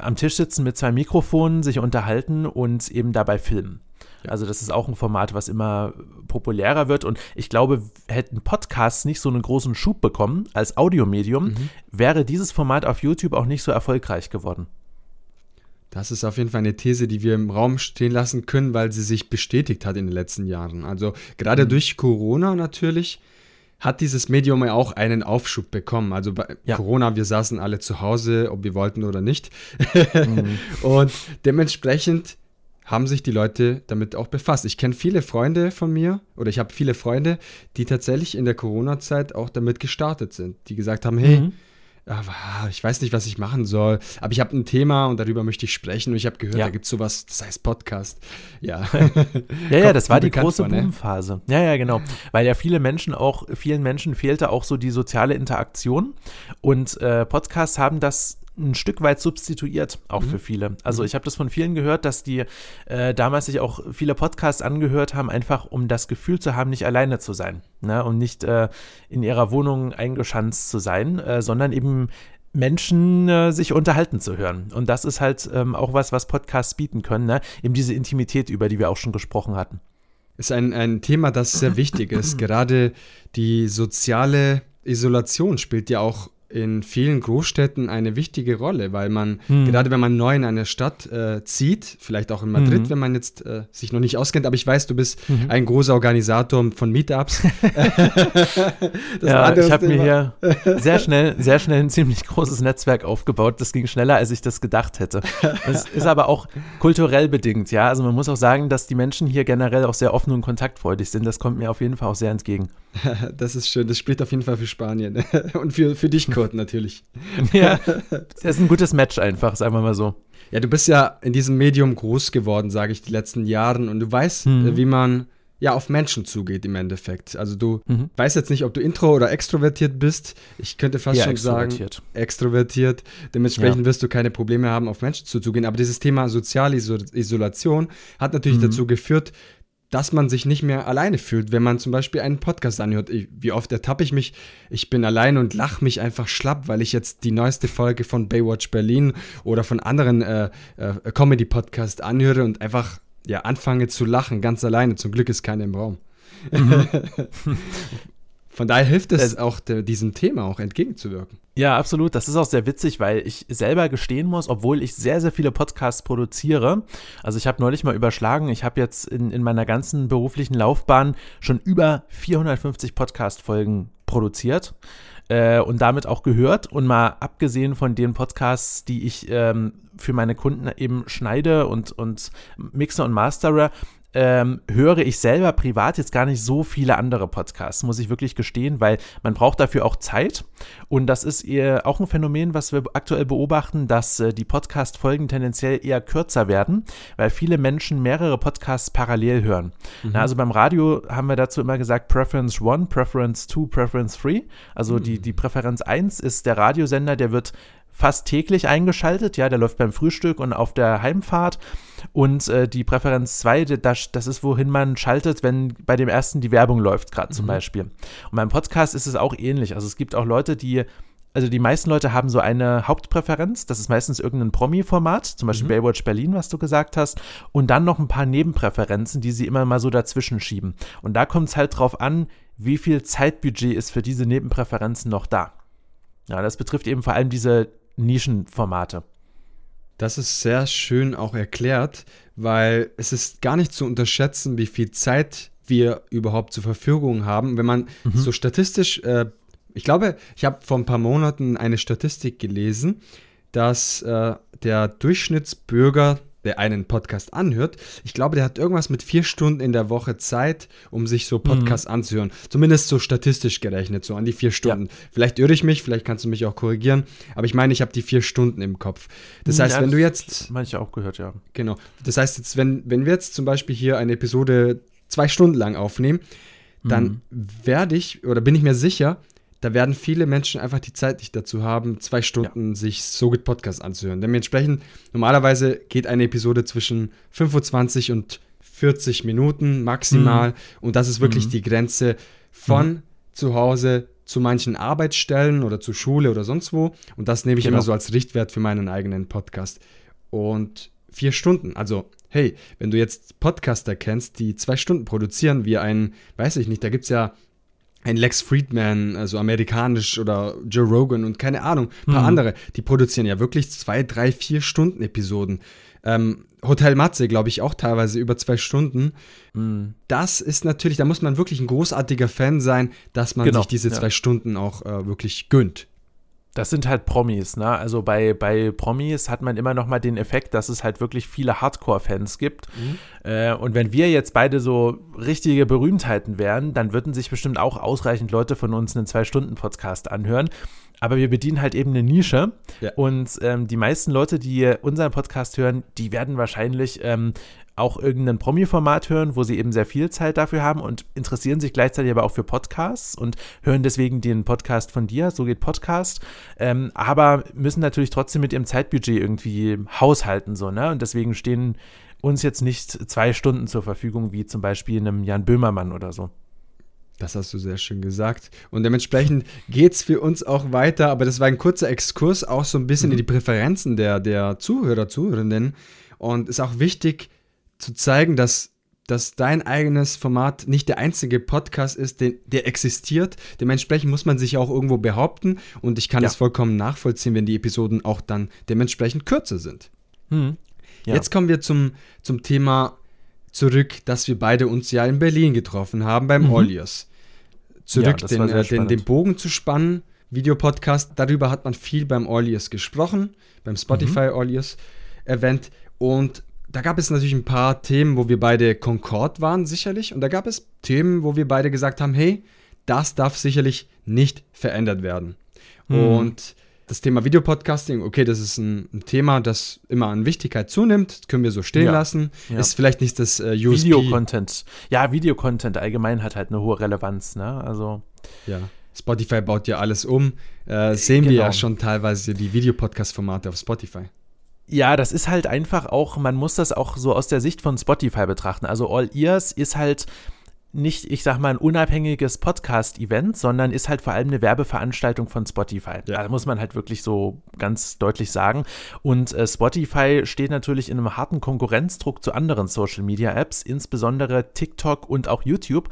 am Tisch sitzen mit zwei Mikrofonen, sich unterhalten und eben dabei filmen. Also das ist auch ein Format, was immer populärer wird. Und ich glaube, hätten Podcasts nicht so einen großen Schub bekommen als Audiomedium,
Mhm.
wäre dieses Format auf YouTube auch nicht so erfolgreich geworden.
Das ist auf jeden Fall eine These, die wir im Raum stehen lassen können, weil sie sich bestätigt hat in den letzten Jahren. Also gerade
Mhm.
durch Corona natürlich hat dieses Medium ja auch einen Aufschub bekommen. Also bei
Ja.
Corona, wir saßen alle zu Hause, ob wir wollten oder nicht.
Mhm.
Und dementsprechend haben sich die Leute damit auch befasst. Ich kenne viele Freunde von mir oder ich habe viele Freunde, die tatsächlich in der Corona-Zeit auch damit gestartet sind, die gesagt haben, hey,
Mhm.
Aber ich weiß nicht, was ich machen soll, aber ich habe ein Thema und darüber möchte ich sprechen und ich habe gehört,
Ja.
da gibt es sowas, das heißt Podcast. Ja.
Ja, ja, das war die große
vor, ne?
Boomphase. Ja, ja, genau. Weil ja viele Menschen auch, vielen Menschen fehlte auch so die soziale Interaktion. Und äh, Podcasts haben das ein Stück weit substituiert, auch
Mhm.
für viele. Also ich habe das von vielen gehört, dass die äh, damals sich auch viele Podcasts angehört haben, einfach um das Gefühl zu haben, nicht alleine zu sein. Ne? Und nicht äh, in ihrer Wohnung eingeschanzt zu sein, äh, sondern eben Menschen äh, sich unterhalten zu hören. Und das ist halt ähm, auch was, was Podcasts bieten können, ne? eben diese Intimität, über die wir auch schon gesprochen hatten.
Ist ein, ein Thema, das sehr wichtig ist. Gerade die soziale Isolation spielt ja auch in vielen Großstädten eine wichtige Rolle, weil man, hm. gerade wenn man neu in eine Stadt äh, zieht, vielleicht auch in Madrid, hm. wenn man jetzt äh, sich noch nicht auskennt, aber ich weiß, du bist hm. ein großer Organisator von Meetups.
ja, ich habe mir hier sehr schnell, sehr schnell ein ziemlich großes Netzwerk aufgebaut. Das ging schneller, als ich das gedacht hätte. Das ist aber auch kulturell bedingt, ja. Also man muss auch sagen, dass die Menschen hier generell auch sehr offen und kontaktfreudig sind. Das kommt mir auf jeden Fall auch sehr entgegen.
Das ist schön. Das spricht auf jeden Fall für Spanien und für, für dich, Kurt, natürlich.
Ja, das ist ein gutes Match einfach, sagen wir mal so.
Ja, du bist ja in diesem Medium groß geworden, sage ich, die letzten Jahren und du weißt, mhm. wie man ja auf Menschen zugeht im Endeffekt. Also du mhm. weißt jetzt nicht, ob du intro oder extrovertiert bist. Ich könnte fast ja, schon extrovertiert. sagen, extrovertiert. Dementsprechend ja. wirst du keine Probleme haben, auf Menschen zuzugehen. Aber dieses Thema soziale Isolation hat natürlich mhm. dazu geführt, dass man sich nicht mehr alleine fühlt, wenn man zum Beispiel einen Podcast anhört. Ich, wie oft ertappe ich mich, ich bin allein und lache mich einfach schlapp, weil ich jetzt die neueste Folge von Baywatch Berlin oder von anderen äh, äh, Comedy-Podcasts anhöre und einfach ja, anfange zu lachen, ganz alleine. Zum Glück ist keiner im Raum. Mhm. Von daher hilft es auch, der, diesem Thema auch entgegenzuwirken.
Ja, absolut. Das ist auch sehr witzig, weil ich selber gestehen muss, obwohl ich sehr, sehr viele Podcasts produziere. Also ich habe neulich mal überschlagen, ich habe jetzt in, in meiner ganzen beruflichen Laufbahn schon über 450 Podcast-Folgen produziert äh, und damit auch gehört. Und mal abgesehen von den Podcasts, die ich ähm, für meine Kunden eben schneide und, und mixe und mastere, ähm, höre ich selber privat jetzt gar nicht so viele andere Podcasts, muss ich wirklich gestehen, weil man braucht dafür auch Zeit. Und das ist eher auch ein Phänomen, was wir aktuell beobachten, dass äh, die Podcast-Folgen tendenziell eher kürzer werden, weil viele Menschen mehrere Podcasts parallel hören. Mhm. Na, also beim Radio haben wir dazu immer gesagt Preference 1, Preference 2, Preference 3. Also mhm. die, die Präferenz 1 ist der Radiosender, der wird fast täglich eingeschaltet. Ja, der läuft beim Frühstück und auf der Heimfahrt. Und äh, die Präferenz 2, das, das ist, wohin man schaltet, wenn bei dem ersten die Werbung läuft, gerade zum mhm. Beispiel. Und beim Podcast ist es auch ähnlich. Also es gibt auch Leute, die also die meisten Leute haben so eine Hauptpräferenz, das ist meistens irgendein Promi-Format, zum Beispiel mhm. Baywatch Berlin, was du gesagt hast, und dann noch ein paar Nebenpräferenzen, die sie immer mal so dazwischen schieben. Und da kommt es halt drauf an, wie viel Zeitbudget ist für diese Nebenpräferenzen noch da. Ja, das betrifft eben vor allem diese Nischenformate.
Das ist sehr schön auch erklärt, weil es ist gar nicht zu unterschätzen, wie viel Zeit wir überhaupt zur Verfügung haben. Wenn man mhm. so statistisch, äh, ich glaube, ich habe vor ein paar Monaten eine Statistik gelesen, dass äh, der Durchschnittsbürger der einen Podcast anhört, ich glaube, der hat irgendwas mit vier Stunden in der Woche Zeit, um sich so Podcasts mhm. anzuhören. Zumindest so statistisch gerechnet, so an die vier Stunden. Ja. Vielleicht irre ich mich, vielleicht kannst du mich auch korrigieren, aber ich meine, ich habe die vier Stunden im Kopf. Das heißt, ja, wenn du jetzt.
Manche auch gehört, ja.
Genau. Das heißt, jetzt, wenn, wenn wir jetzt zum Beispiel hier eine Episode zwei Stunden lang aufnehmen, dann mhm. werde ich oder bin ich mir sicher, da werden viele Menschen einfach die Zeit nicht dazu haben, zwei Stunden ja. sich So Good Podcast anzuhören. Dementsprechend, normalerweise geht eine Episode zwischen 25 und 40 Minuten maximal. Mhm. Und das ist wirklich mhm. die Grenze von mhm. zu Hause zu manchen Arbeitsstellen oder zur Schule oder sonst wo. Und das nehme ich genau. immer so als Richtwert für meinen eigenen Podcast. Und vier Stunden, also hey, wenn du jetzt Podcaster kennst, die zwei Stunden produzieren, wie ein, weiß ich nicht, da gibt es ja ein Lex Friedman, also amerikanisch oder Joe Rogan und keine Ahnung, ein paar mhm. andere, die produzieren ja wirklich zwei, drei, vier Stunden Episoden. Ähm, Hotel Matze, glaube ich, auch teilweise über zwei Stunden. Mhm. Das ist natürlich, da muss man wirklich ein großartiger Fan sein, dass man genau, sich diese ja. zwei Stunden auch äh, wirklich gönnt
das sind halt Promis, ne? Also bei, bei Promis hat man immer noch mal den Effekt, dass es halt wirklich viele Hardcore-Fans gibt. Mhm. Äh, und wenn wir jetzt beide so richtige Berühmtheiten wären, dann würden sich bestimmt auch ausreichend Leute von uns einen Zwei-Stunden-Podcast anhören. Aber wir bedienen halt eben eine Nische. Ja. Und ähm, die meisten Leute, die unseren Podcast hören, die werden wahrscheinlich ähm, auch irgendein Promi-Format hören, wo sie eben sehr viel Zeit dafür haben und interessieren sich gleichzeitig aber auch für Podcasts und hören deswegen den Podcast von dir, so geht Podcast, ähm, aber müssen natürlich trotzdem mit ihrem Zeitbudget irgendwie haushalten, so, ne? Und deswegen stehen uns jetzt nicht zwei Stunden zur Verfügung, wie zum Beispiel einem Jan Böhmermann oder so.
Das hast du sehr schön gesagt. Und dementsprechend geht es für uns auch weiter, aber das war ein kurzer Exkurs, auch so ein bisschen mhm. in die Präferenzen der, der Zuhörer, Zuhörenden. Und ist auch wichtig zu zeigen, dass, dass dein eigenes Format nicht der einzige Podcast ist, den, der existiert. Dementsprechend muss man sich auch irgendwo behaupten. Und ich kann es ja. vollkommen nachvollziehen, wenn die Episoden auch dann dementsprechend kürzer sind. Mhm. Ja. Jetzt kommen wir zum, zum Thema zurück, dass wir beide uns ja in Berlin getroffen haben beim mhm. Olios. Zurück ja, den, äh, den, den, Bogen zu spannen. Videopodcast, darüber hat man viel beim Olios gesprochen, beim Spotify mhm. Olios Event. Und da gab es natürlich ein paar Themen, wo wir beide Concord waren, sicherlich. Und da gab es Themen, wo wir beide gesagt haben, hey, das darf sicherlich nicht verändert werden. Mhm. Und das Thema Videopodcasting, okay, das ist ein, ein, Thema, das immer an Wichtigkeit zunimmt, das können wir so stehen ja, lassen. Ja. Ist vielleicht nicht das äh,
USP. Videocontent. Ja, Videocontent allgemein hat halt eine hohe Relevanz, ne? Also.
Ja. Spotify baut ja alles um. Äh, sehen genau. wir ja genau. schon teilweise die Videopodcast-Formate auf Spotify.
Ja, das ist halt einfach auch, man muss das auch so aus der Sicht von Spotify betrachten. Also All Ears ist halt nicht, ich sag mal, ein unabhängiges Podcast-Event, sondern ist halt vor allem eine Werbeveranstaltung von Spotify. Ja. Da muss man halt wirklich so ganz deutlich sagen. Und äh, Spotify steht natürlich in einem harten Konkurrenzdruck zu anderen Social-Media-Apps, insbesondere TikTok und auch YouTube,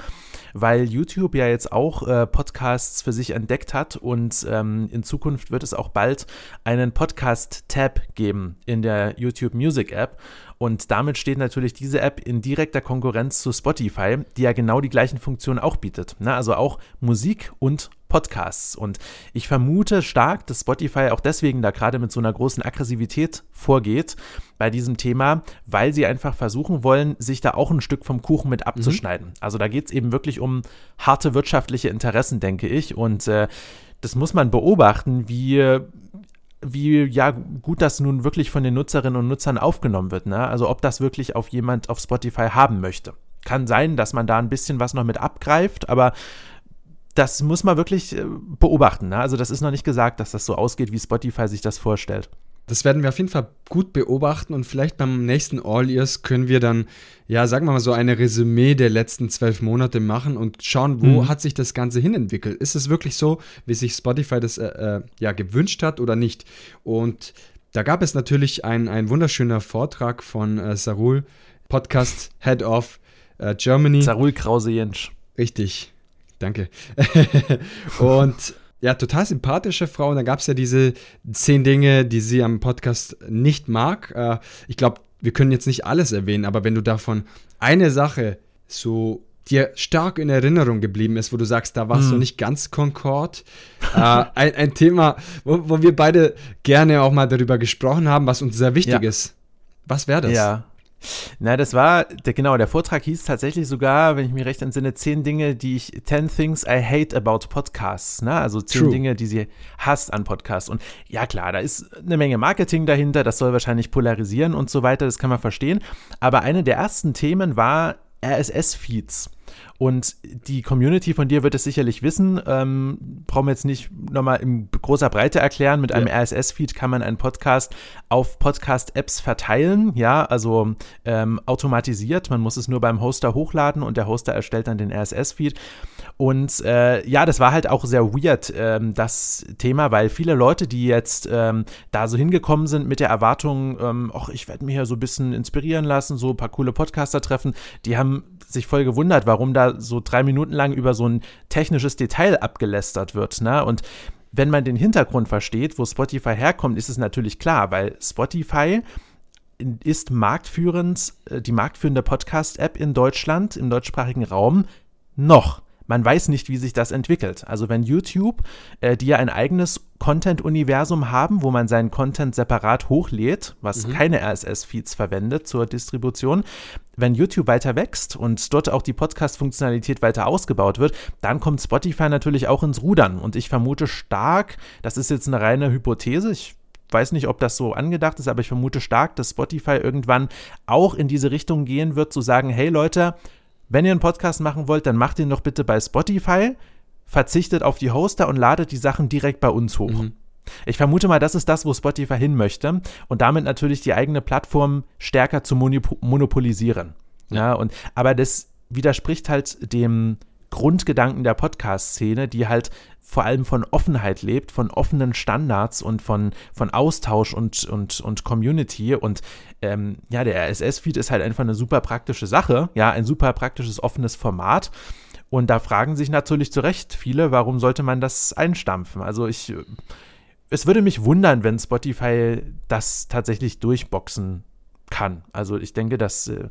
weil YouTube ja jetzt auch äh, Podcasts für sich entdeckt hat und ähm, in Zukunft wird es auch bald einen Podcast-Tab geben in der YouTube Music App. Und damit steht natürlich diese App in direkter Konkurrenz zu Spotify, die ja genau die gleichen Funktionen auch bietet. Ne? Also auch Musik und Podcasts. Und ich vermute stark, dass Spotify auch deswegen da gerade mit so einer großen Aggressivität vorgeht bei diesem Thema, weil sie einfach versuchen wollen, sich da auch ein Stück vom Kuchen mit abzuschneiden. Mhm. Also da geht es eben wirklich um harte wirtschaftliche Interessen, denke ich. Und äh, das muss man beobachten, wie wie ja gut das nun wirklich von den Nutzerinnen und Nutzern aufgenommen wird. Ne? Also ob das wirklich auf jemand auf Spotify haben möchte. Kann sein, dass man da ein bisschen was noch mit abgreift, aber das muss man wirklich äh, beobachten. Ne? Also das ist noch nicht gesagt, dass das so ausgeht, wie Spotify sich das vorstellt.
Das werden wir auf jeden Fall gut beobachten und vielleicht beim nächsten All Ears können wir dann, ja, sagen wir mal so eine Resümee der letzten zwölf Monate machen und schauen, wo mhm. hat sich das Ganze hinentwickelt. Ist es wirklich so, wie sich Spotify das äh, äh, ja gewünscht hat oder nicht? Und da gab es natürlich ein, ein wunderschöner Vortrag von äh, Sarul, Podcast Head of äh, Germany.
Sarul Krause-Jensch.
Richtig, danke. und ja, total sympathische Frau. Und da gab es ja diese zehn Dinge, die sie am Podcast nicht mag. Äh, ich glaube, wir können jetzt nicht alles erwähnen, aber wenn du davon eine Sache so dir stark in Erinnerung geblieben ist, wo du sagst, da warst hm. du nicht ganz Concord. äh, ein, ein, Thema, wo, wo, wir beide gerne auch mal darüber gesprochen haben, was uns sehr wichtig ja. ist. Was wäre das?
Ja. Na, das war, der, genau, der Vortrag hieß tatsächlich sogar, wenn ich mich recht entsinne, zehn Dinge, die ich, 10 Things I Hate About Podcasts, ne? Also zehn True. Dinge, die sie hasst an Podcasts. Und ja, klar, da ist eine Menge Marketing dahinter, das soll wahrscheinlich polarisieren und so weiter, das kann man verstehen. Aber eine der ersten Themen war RSS-Feeds. Und die Community von dir wird es sicherlich wissen. Ähm, brauchen wir jetzt nicht nochmal in großer Breite erklären. Mit einem ja. RSS-Feed kann man einen Podcast auf Podcast-Apps verteilen. Ja, also ähm, automatisiert. Man muss es nur beim Hoster hochladen und der Hoster erstellt dann den RSS-Feed. Und äh, ja, das war halt auch sehr weird, ähm, das Thema, weil viele Leute, die jetzt ähm, da so hingekommen sind mit der Erwartung, ähm, ach, ich werde mich ja so ein bisschen inspirieren lassen, so ein paar coole Podcaster treffen, die haben sich voll gewundert, warum da so drei Minuten lang über so ein technisches Detail abgelästert wird. Ne? Und wenn man den Hintergrund versteht, wo Spotify herkommt, ist es natürlich klar, weil Spotify ist marktführend, äh, die marktführende Podcast-App in Deutschland, im deutschsprachigen Raum, noch man weiß nicht, wie sich das entwickelt. Also wenn YouTube, äh, die ja ein eigenes Content-Universum haben, wo man seinen Content separat hochlädt, was mhm. keine RSS-Feeds verwendet zur Distribution, wenn YouTube weiter wächst und dort auch die Podcast-Funktionalität weiter ausgebaut wird, dann kommt Spotify natürlich auch ins Rudern. Und ich vermute stark, das ist jetzt eine reine Hypothese, ich weiß nicht, ob das so angedacht ist, aber ich vermute stark, dass Spotify irgendwann auch in diese Richtung gehen wird, zu sagen, hey Leute, wenn ihr einen Podcast machen wollt, dann macht ihn doch bitte bei Spotify, verzichtet auf die Hoster und ladet die Sachen direkt bei uns hoch. Mhm. Ich vermute mal, das ist das, wo Spotify hin möchte und damit natürlich die eigene Plattform stärker zu monopolisieren. Ja, und aber das widerspricht halt dem Grundgedanken der Podcast-Szene, die halt vor allem von Offenheit lebt, von offenen Standards und von, von Austausch und, und, und Community. Und ähm, ja, der RSS-Feed ist halt einfach eine super praktische Sache, ja, ein super praktisches offenes Format. Und da fragen sich natürlich zu Recht viele, warum sollte man das einstampfen? Also ich, es würde mich wundern, wenn Spotify das tatsächlich durchboxen kann. Also ich denke, dass äh,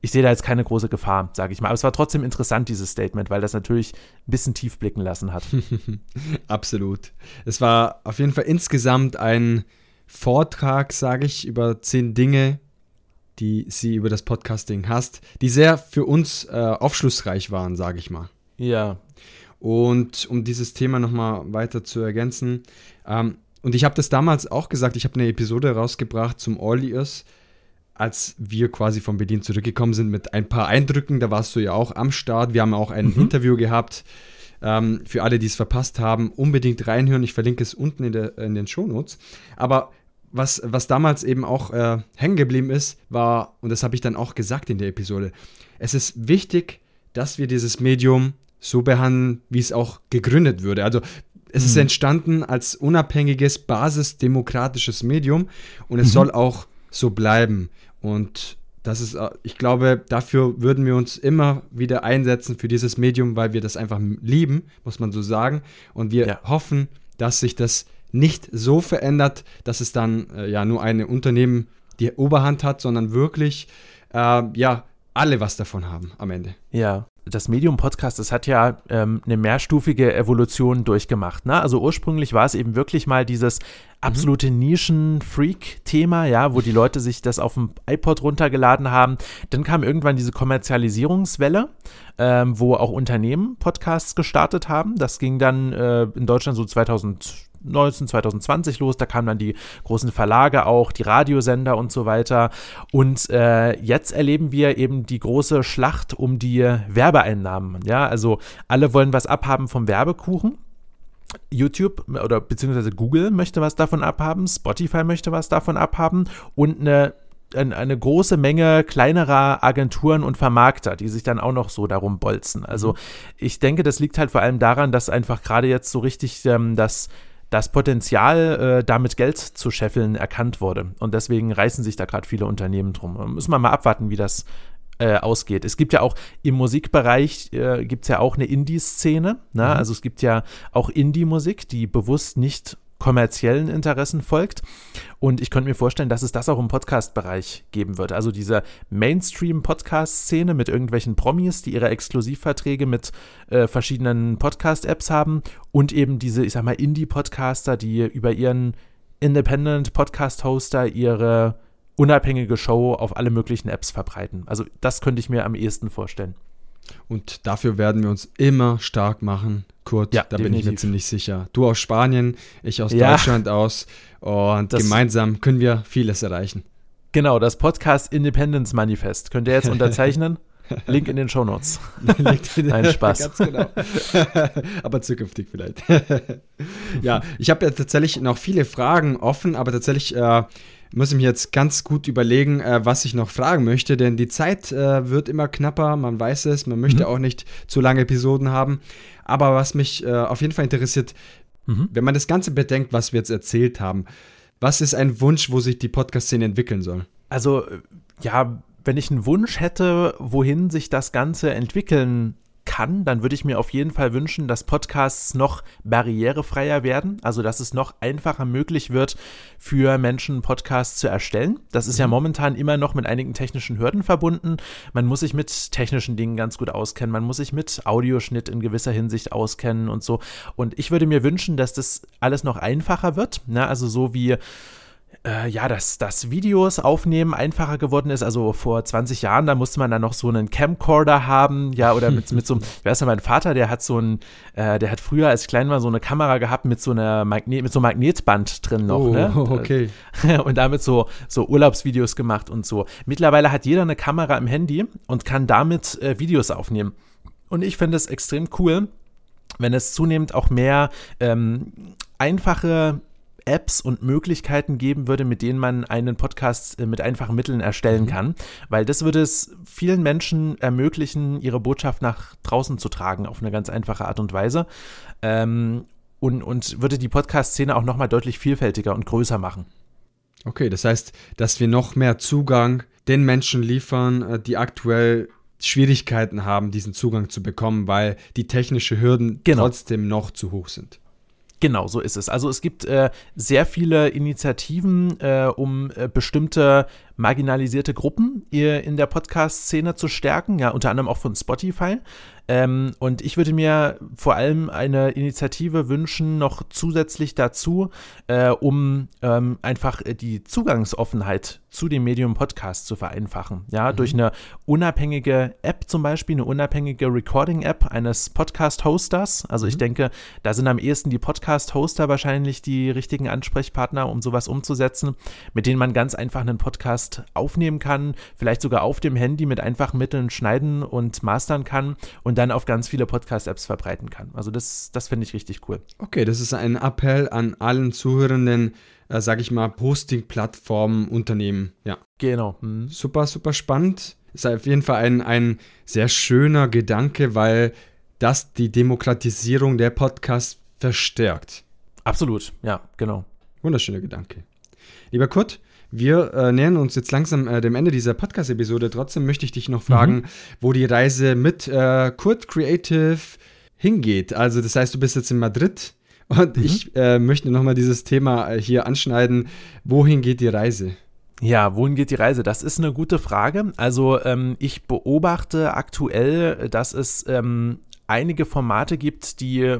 ich sehe da jetzt keine große Gefahr, sage ich mal. Aber es war trotzdem interessant, dieses Statement, weil das natürlich ein bisschen tief blicken lassen hat.
Absolut. Es war auf jeden Fall insgesamt ein Vortrag, sage ich, über zehn Dinge, die sie über das Podcasting hast, die sehr für uns äh, aufschlussreich waren, sage ich mal.
Ja.
Und um dieses Thema nochmal weiter zu ergänzen, ähm, und ich habe das damals auch gesagt, ich habe eine Episode rausgebracht zum All Ears, als wir quasi von Berlin zurückgekommen sind mit ein paar Eindrücken, da warst du ja auch am Start. Wir haben auch ein mhm. Interview gehabt. Ähm, für alle, die es verpasst haben, unbedingt reinhören. Ich verlinke es unten in, der, in den Shownotes. Aber was, was damals eben auch äh, hängen geblieben ist, war, und das habe ich dann auch gesagt in der Episode, es ist wichtig, dass wir dieses Medium so behandeln, wie es auch gegründet würde. Also es mhm. ist entstanden als unabhängiges, basisdemokratisches Medium und es mhm. soll auch so bleiben. Und das ist, äh, ich glaube, dafür würden wir uns immer wieder einsetzen für dieses Medium, weil wir das einfach lieben, muss man so sagen. Und wir ja. hoffen, dass sich das nicht so verändert, dass es dann äh, ja nur ein Unternehmen die Oberhand hat, sondern wirklich äh, ja alle was davon haben am Ende.
Ja das Medium Podcast, das hat ja ähm, eine mehrstufige Evolution durchgemacht. Ne? Also ursprünglich war es eben wirklich mal dieses absolute mhm. Nischen-Freak-Thema, ja, wo die Leute sich das auf dem iPod runtergeladen haben. Dann kam irgendwann diese Kommerzialisierungswelle, ähm, wo auch Unternehmen Podcasts gestartet haben. Das ging dann äh, in Deutschland so 2000 2019, 2020 los. Da kamen dann die großen Verlage auch, die Radiosender und so weiter. Und äh, jetzt erleben wir eben die große Schlacht um die Werbeeinnahmen. Ja, also alle wollen was abhaben vom Werbekuchen. YouTube oder beziehungsweise Google möchte was davon abhaben, Spotify möchte was davon abhaben und eine eine große Menge kleinerer Agenturen und Vermarkter, die sich dann auch noch so darum bolzen. Also mhm. ich denke, das liegt halt vor allem daran, dass einfach gerade jetzt so richtig ähm, das das Potenzial, äh, damit Geld zu scheffeln, erkannt wurde. Und deswegen reißen sich da gerade viele Unternehmen drum. Müssen wir mal abwarten, wie das äh, ausgeht. Es gibt ja auch im Musikbereich äh, gibt es ja auch eine Indie-Szene. Ne? Mhm. Also es gibt ja auch Indie-Musik, die bewusst nicht kommerziellen Interessen folgt. Und ich könnte mir vorstellen, dass es das auch im Podcast-Bereich geben wird. Also diese Mainstream-Podcast-Szene mit irgendwelchen Promis, die ihre Exklusivverträge mit äh, verschiedenen Podcast-Apps haben und eben diese, ich sag mal, Indie-Podcaster, die über ihren Independent Podcast-Hoster ihre unabhängige Show auf alle möglichen Apps verbreiten. Also das könnte ich mir am ehesten vorstellen.
Und dafür werden wir uns immer stark machen, Kurt. Ja, da definitiv. bin ich mir ziemlich sicher. Du aus Spanien, ich aus ja. Deutschland aus. Und das gemeinsam können wir vieles erreichen.
Genau, das Podcast Independence Manifest. Könnt ihr jetzt unterzeichnen? Link in den Show Notes. Nein, Spaß. Genau.
aber zukünftig vielleicht. ja, ich habe ja tatsächlich noch viele Fragen offen, aber tatsächlich äh, muss ich mir jetzt ganz gut überlegen, äh, was ich noch fragen möchte, denn die Zeit äh, wird immer knapper, man weiß es, man möchte mhm. auch nicht zu lange Episoden haben. Aber was mich äh, auf jeden Fall interessiert, mhm. wenn man das Ganze bedenkt, was wir jetzt erzählt haben, was ist ein Wunsch, wo sich die Podcast-Szene entwickeln soll?
Also, ja, wenn ich einen Wunsch hätte, wohin sich das Ganze entwickeln kann, dann würde ich mir auf jeden Fall wünschen, dass Podcasts noch barrierefreier werden, also dass es noch einfacher möglich wird, für Menschen Podcasts zu erstellen. Das ist mhm. ja momentan immer noch mit einigen technischen Hürden verbunden. Man muss sich mit technischen Dingen ganz gut auskennen, man muss sich mit Audioschnitt in gewisser Hinsicht auskennen und so. Und ich würde mir wünschen, dass das alles noch einfacher wird, ne? also so wie äh, ja, dass das Videos aufnehmen einfacher geworden ist. Also vor 20 Jahren, da musste man dann noch so einen Camcorder haben, ja, oder mit, mit so einem, ich weiß ja, mein Vater, der hat so ein, äh, der hat früher als ich klein war so eine Kamera gehabt mit so einer Magnet, mit so einem Magnetband drin noch,
oh,
ne?
okay.
Und damit so, so Urlaubsvideos gemacht und so. Mittlerweile hat jeder eine Kamera im Handy und kann damit äh, Videos aufnehmen. Und ich finde es extrem cool, wenn es zunehmend auch mehr ähm, einfache Apps und Möglichkeiten geben würde, mit denen man einen Podcast äh, mit einfachen Mitteln erstellen mhm. kann, weil das würde es vielen Menschen ermöglichen, ihre Botschaft nach draußen zu tragen auf eine ganz einfache Art und Weise. Ähm, und, und würde die Podcast-Szene auch nochmal deutlich vielfältiger und größer machen.
Okay, das heißt, dass wir noch mehr Zugang den Menschen liefern, äh, die aktuell Schwierigkeiten haben, diesen Zugang zu bekommen, weil die technischen Hürden genau. trotzdem noch zu hoch sind.
Genau, so ist es. Also es gibt äh, sehr viele Initiativen, äh, um äh, bestimmte marginalisierte Gruppen in der Podcast-Szene zu stärken, ja, unter anderem auch von Spotify. Ähm, und ich würde mir vor allem eine Initiative wünschen, noch zusätzlich dazu, äh, um ähm, einfach die Zugangsoffenheit zu dem Medium Podcast zu vereinfachen. Ja, mhm. durch eine unabhängige App zum Beispiel, eine unabhängige Recording-App eines Podcast-Hosters. Also mhm. ich denke, da sind am ehesten die Podcast-Hoster wahrscheinlich die richtigen Ansprechpartner, um sowas umzusetzen, mit denen man ganz einfach einen Podcast aufnehmen kann, vielleicht sogar auf dem Handy mit einfachen Mitteln schneiden und mastern kann und dann auf ganz viele Podcast-Apps verbreiten kann. Also das, das finde ich richtig cool.
Okay, das ist ein Appell an allen Zuhörenden, äh, sage ich mal, Hosting-Plattformen, Unternehmen. Ja.
Genau.
Mhm. Super, super spannend. Ist auf jeden Fall ein, ein sehr schöner Gedanke, weil das die Demokratisierung der Podcasts verstärkt.
Absolut, ja, genau.
Wunderschöner Gedanke. Lieber Kurt, wir äh, nähern uns jetzt langsam äh, dem Ende dieser Podcast-Episode. Trotzdem möchte ich dich noch fragen, mhm. wo die Reise mit äh, Kurt Creative hingeht. Also, das heißt, du bist jetzt in Madrid und mhm. ich äh, möchte nochmal dieses Thema äh, hier anschneiden. Wohin geht die Reise?
Ja, wohin geht die Reise? Das ist eine gute Frage. Also ähm, ich beobachte aktuell, dass es ähm, einige Formate gibt, die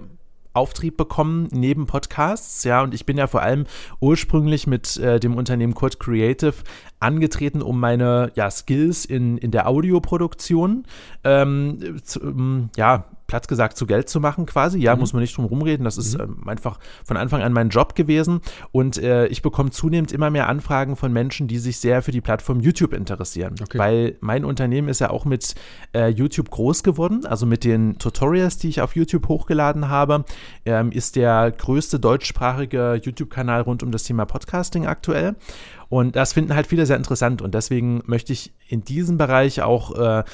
Auftrieb bekommen neben Podcasts, ja, und ich bin ja vor allem ursprünglich mit äh, dem Unternehmen Code Creative angetreten, um meine ja, Skills in, in der Audioproduktion ähm, zu, ähm, ja, Platz gesagt, zu Geld zu machen quasi. Ja, mhm. muss man nicht drum rumreden. Das ist mhm. ähm, einfach von Anfang an mein Job gewesen. Und äh, ich bekomme zunehmend immer mehr Anfragen von Menschen, die sich sehr für die Plattform YouTube interessieren. Okay. Weil mein Unternehmen ist ja auch mit äh, YouTube groß geworden. Also mit den Tutorials, die ich auf YouTube hochgeladen habe, ähm, ist der größte deutschsprachige YouTube-Kanal rund um das Thema Podcasting aktuell. Und das finden halt viele sehr interessant. Und deswegen möchte ich in diesem Bereich auch äh,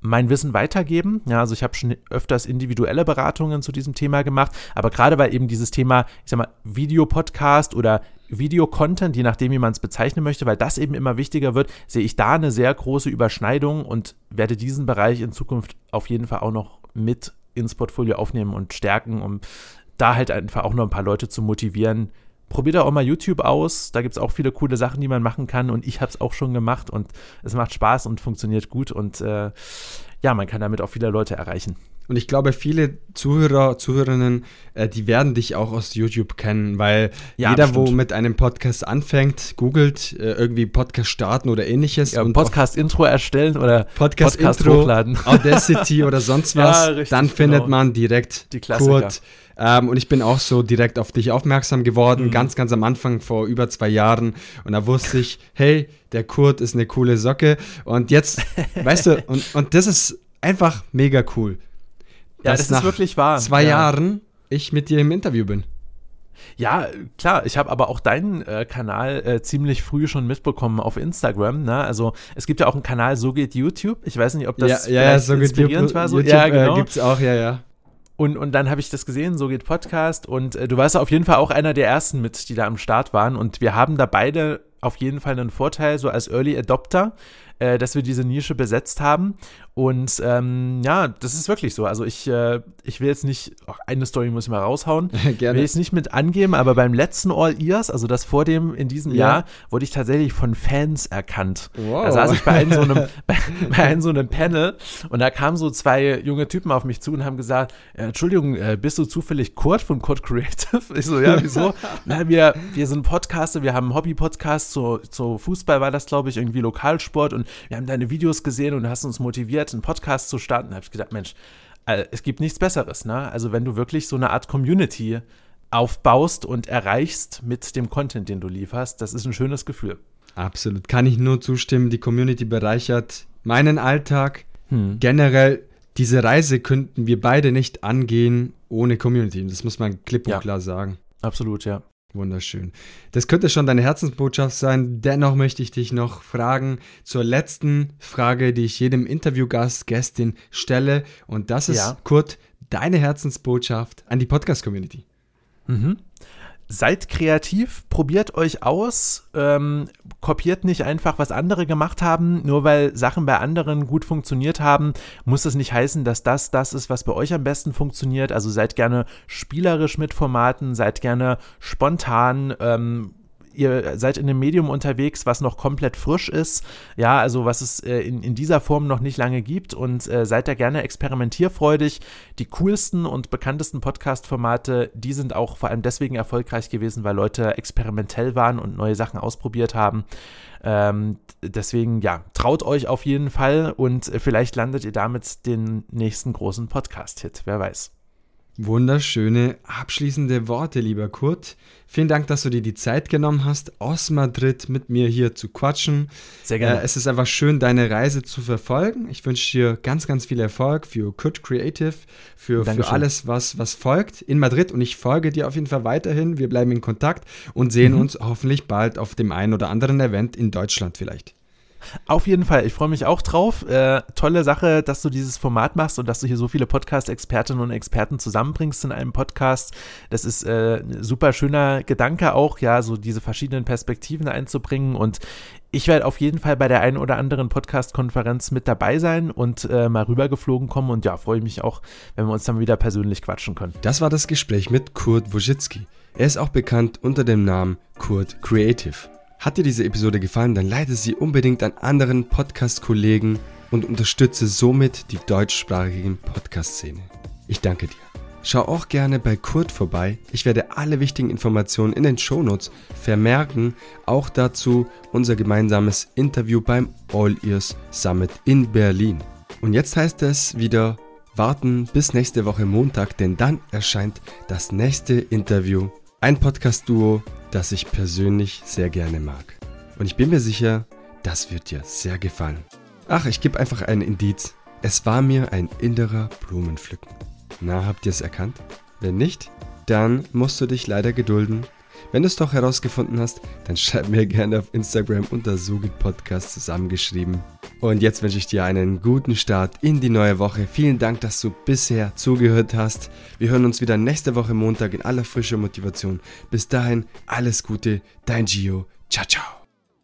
mein Wissen weitergeben. Ja, also ich habe schon öfters individuelle Beratungen zu diesem Thema gemacht, aber gerade weil eben dieses Thema, ich sag mal, Videopodcast oder Videocontent, je nachdem, wie man es bezeichnen möchte, weil das eben immer wichtiger wird, sehe ich da eine sehr große Überschneidung und werde diesen Bereich in Zukunft auf jeden Fall auch noch mit ins Portfolio aufnehmen und stärken, um da halt einfach auch noch ein paar Leute zu motivieren, probiert auch mal YouTube aus. Da gibt es auch viele coole Sachen, die man machen kann. Und ich habe es auch schon gemacht und es macht Spaß und funktioniert gut. Und äh, ja, man kann damit auch viele Leute erreichen.
Und ich glaube, viele Zuhörer, Zuhörerinnen, äh, die werden dich auch aus YouTube kennen, weil ja, jeder, bestimmt. wo mit einem Podcast anfängt, googelt äh, irgendwie Podcast starten oder ähnliches.
Ja, und Podcast-Intro erstellen oder
Podcast, Podcast hochladen. Audacity oder sonst was. Ja, richtig, dann findet genau. man direkt
die Klassiker.
Kurt ähm, und ich bin auch so direkt auf dich aufmerksam geworden, mhm. ganz, ganz am Anfang vor über zwei Jahren. Und da wusste ich, hey, der Kurt ist eine coole Socke. Und jetzt, weißt du, und, und das ist einfach mega cool.
Ja, das ist wirklich wahr.
Zwei
ja.
Jahren ich mit dir im Interview bin.
Ja, klar, ich habe aber auch deinen äh, Kanal äh, ziemlich früh schon mitbekommen auf Instagram. Ne? Also es gibt ja auch einen Kanal, so geht YouTube. Ich weiß nicht, ob das
ja, ja, so inspirierend war. So. YouTube, ja, äh, genau. Äh, gibt's auch, ja, ja.
Und, und dann habe ich das gesehen, so geht Podcast. Und äh, du warst auf jeden Fall auch einer der ersten mit, die da am Start waren. Und wir haben da beide auf jeden Fall einen Vorteil, so als Early Adopter, äh, dass wir diese Nische besetzt haben. Und ähm, ja, das ist wirklich so. Also ich, äh, ich will jetzt nicht, oh, eine Story muss ich mal raushauen, Gerne. will ich es nicht mit angeben, aber beim letzten All Ears, also das vor dem in diesem ja. Jahr, wurde ich tatsächlich von Fans erkannt. Wow. Da saß ich bei einem, so einem, bei, bei einem so einem Panel und da kamen so zwei junge Typen auf mich zu und haben gesagt, äh, Entschuldigung, äh, bist du zufällig Kurt von Kurt Creative? Ich so, ja, wieso? Na, wir, wir sind Podcaster, wir haben einen Hobby-Podcast, zu, zu Fußball war das, glaube ich, irgendwie Lokalsport und wir haben deine Videos gesehen und du hast uns motiviert, einen Podcast zu starten. Da habe ich gedacht, Mensch, äh, es gibt nichts Besseres. Ne? Also wenn du wirklich so eine Art Community aufbaust und erreichst mit dem Content, den du lieferst, das ist ein schönes Gefühl.
Absolut. Kann ich nur zustimmen. Die Community bereichert meinen Alltag. Hm. Generell, diese Reise könnten wir beide nicht angehen ohne Community. Das muss man klipp und ja. klar sagen.
Absolut, ja.
Wunderschön. Das könnte schon deine Herzensbotschaft sein. Dennoch möchte ich dich noch fragen zur letzten Frage, die ich jedem Interviewgast, Gästin stelle. Und das ist, ja. Kurt, deine Herzensbotschaft an die Podcast-Community.
Mhm. Seid kreativ, probiert euch aus, ähm, kopiert nicht einfach, was andere gemacht haben. Nur weil Sachen bei anderen gut funktioniert haben, muss das nicht heißen, dass das das ist, was bei euch am besten funktioniert. Also seid gerne spielerisch mit Formaten, seid gerne spontan, ähm, ihr seid in einem Medium unterwegs, was noch komplett frisch ist, ja, also was es äh, in, in dieser Form noch nicht lange gibt und äh, seid da gerne experimentierfreudig. Die coolsten und bekanntesten Podcast-Formate, die sind auch vor allem deswegen erfolgreich gewesen, weil Leute experimentell waren und neue Sachen ausprobiert haben. Ähm, deswegen, ja, traut euch auf jeden Fall und äh, vielleicht landet ihr damit den nächsten großen Podcast-Hit, wer weiß.
Wunderschöne abschließende Worte, lieber Kurt. Vielen Dank, dass du dir die Zeit genommen hast, aus Madrid mit mir hier zu quatschen. Sehr gerne. Äh, es ist einfach schön, deine Reise zu verfolgen. Ich wünsche dir ganz, ganz viel Erfolg für Kurt Creative, für, für alles, was, was folgt in Madrid. Und ich folge dir auf jeden Fall weiterhin. Wir bleiben in Kontakt und sehen mhm. uns hoffentlich bald auf dem einen oder anderen Event in Deutschland vielleicht.
Auf jeden Fall, ich freue mich auch drauf. Äh, tolle Sache, dass du dieses Format machst und dass du hier so viele Podcast-Expertinnen und Experten zusammenbringst in einem Podcast. Das ist äh, ein super schöner Gedanke auch, ja, so diese verschiedenen Perspektiven einzubringen. Und ich werde auf jeden Fall bei der einen oder anderen Podcast-Konferenz mit dabei sein und äh, mal rübergeflogen kommen. Und ja, freue mich auch, wenn wir uns dann wieder persönlich quatschen können.
Das war das Gespräch mit Kurt Wojcicki. Er ist auch bekannt unter dem Namen Kurt Creative. Hat dir diese Episode gefallen, dann leite sie unbedingt an anderen Podcast-Kollegen und unterstütze somit die deutschsprachige Podcast-Szene. Ich danke dir. Schau auch gerne bei Kurt vorbei. Ich werde alle wichtigen Informationen in den Shownotes vermerken. Auch dazu unser gemeinsames Interview beim All Ears Summit in Berlin. Und jetzt heißt es wieder warten bis nächste Woche Montag, denn dann erscheint das nächste Interview. Ein Podcast-Duo das ich persönlich sehr gerne mag. Und ich bin mir sicher, das wird dir sehr gefallen. Ach, ich gebe einfach einen Indiz. Es war mir ein innerer Blumenpflücken. Na, habt ihr es erkannt? Wenn nicht, dann musst du dich leider gedulden. Wenn du es doch herausgefunden hast, dann schreib mir gerne auf Instagram unter Sugit Podcast zusammengeschrieben. Und jetzt wünsche ich dir einen guten Start in die neue Woche. Vielen Dank, dass du bisher zugehört hast. Wir hören uns wieder nächste Woche Montag in aller frischer Motivation. Bis dahin, alles Gute, dein Gio. Ciao, ciao.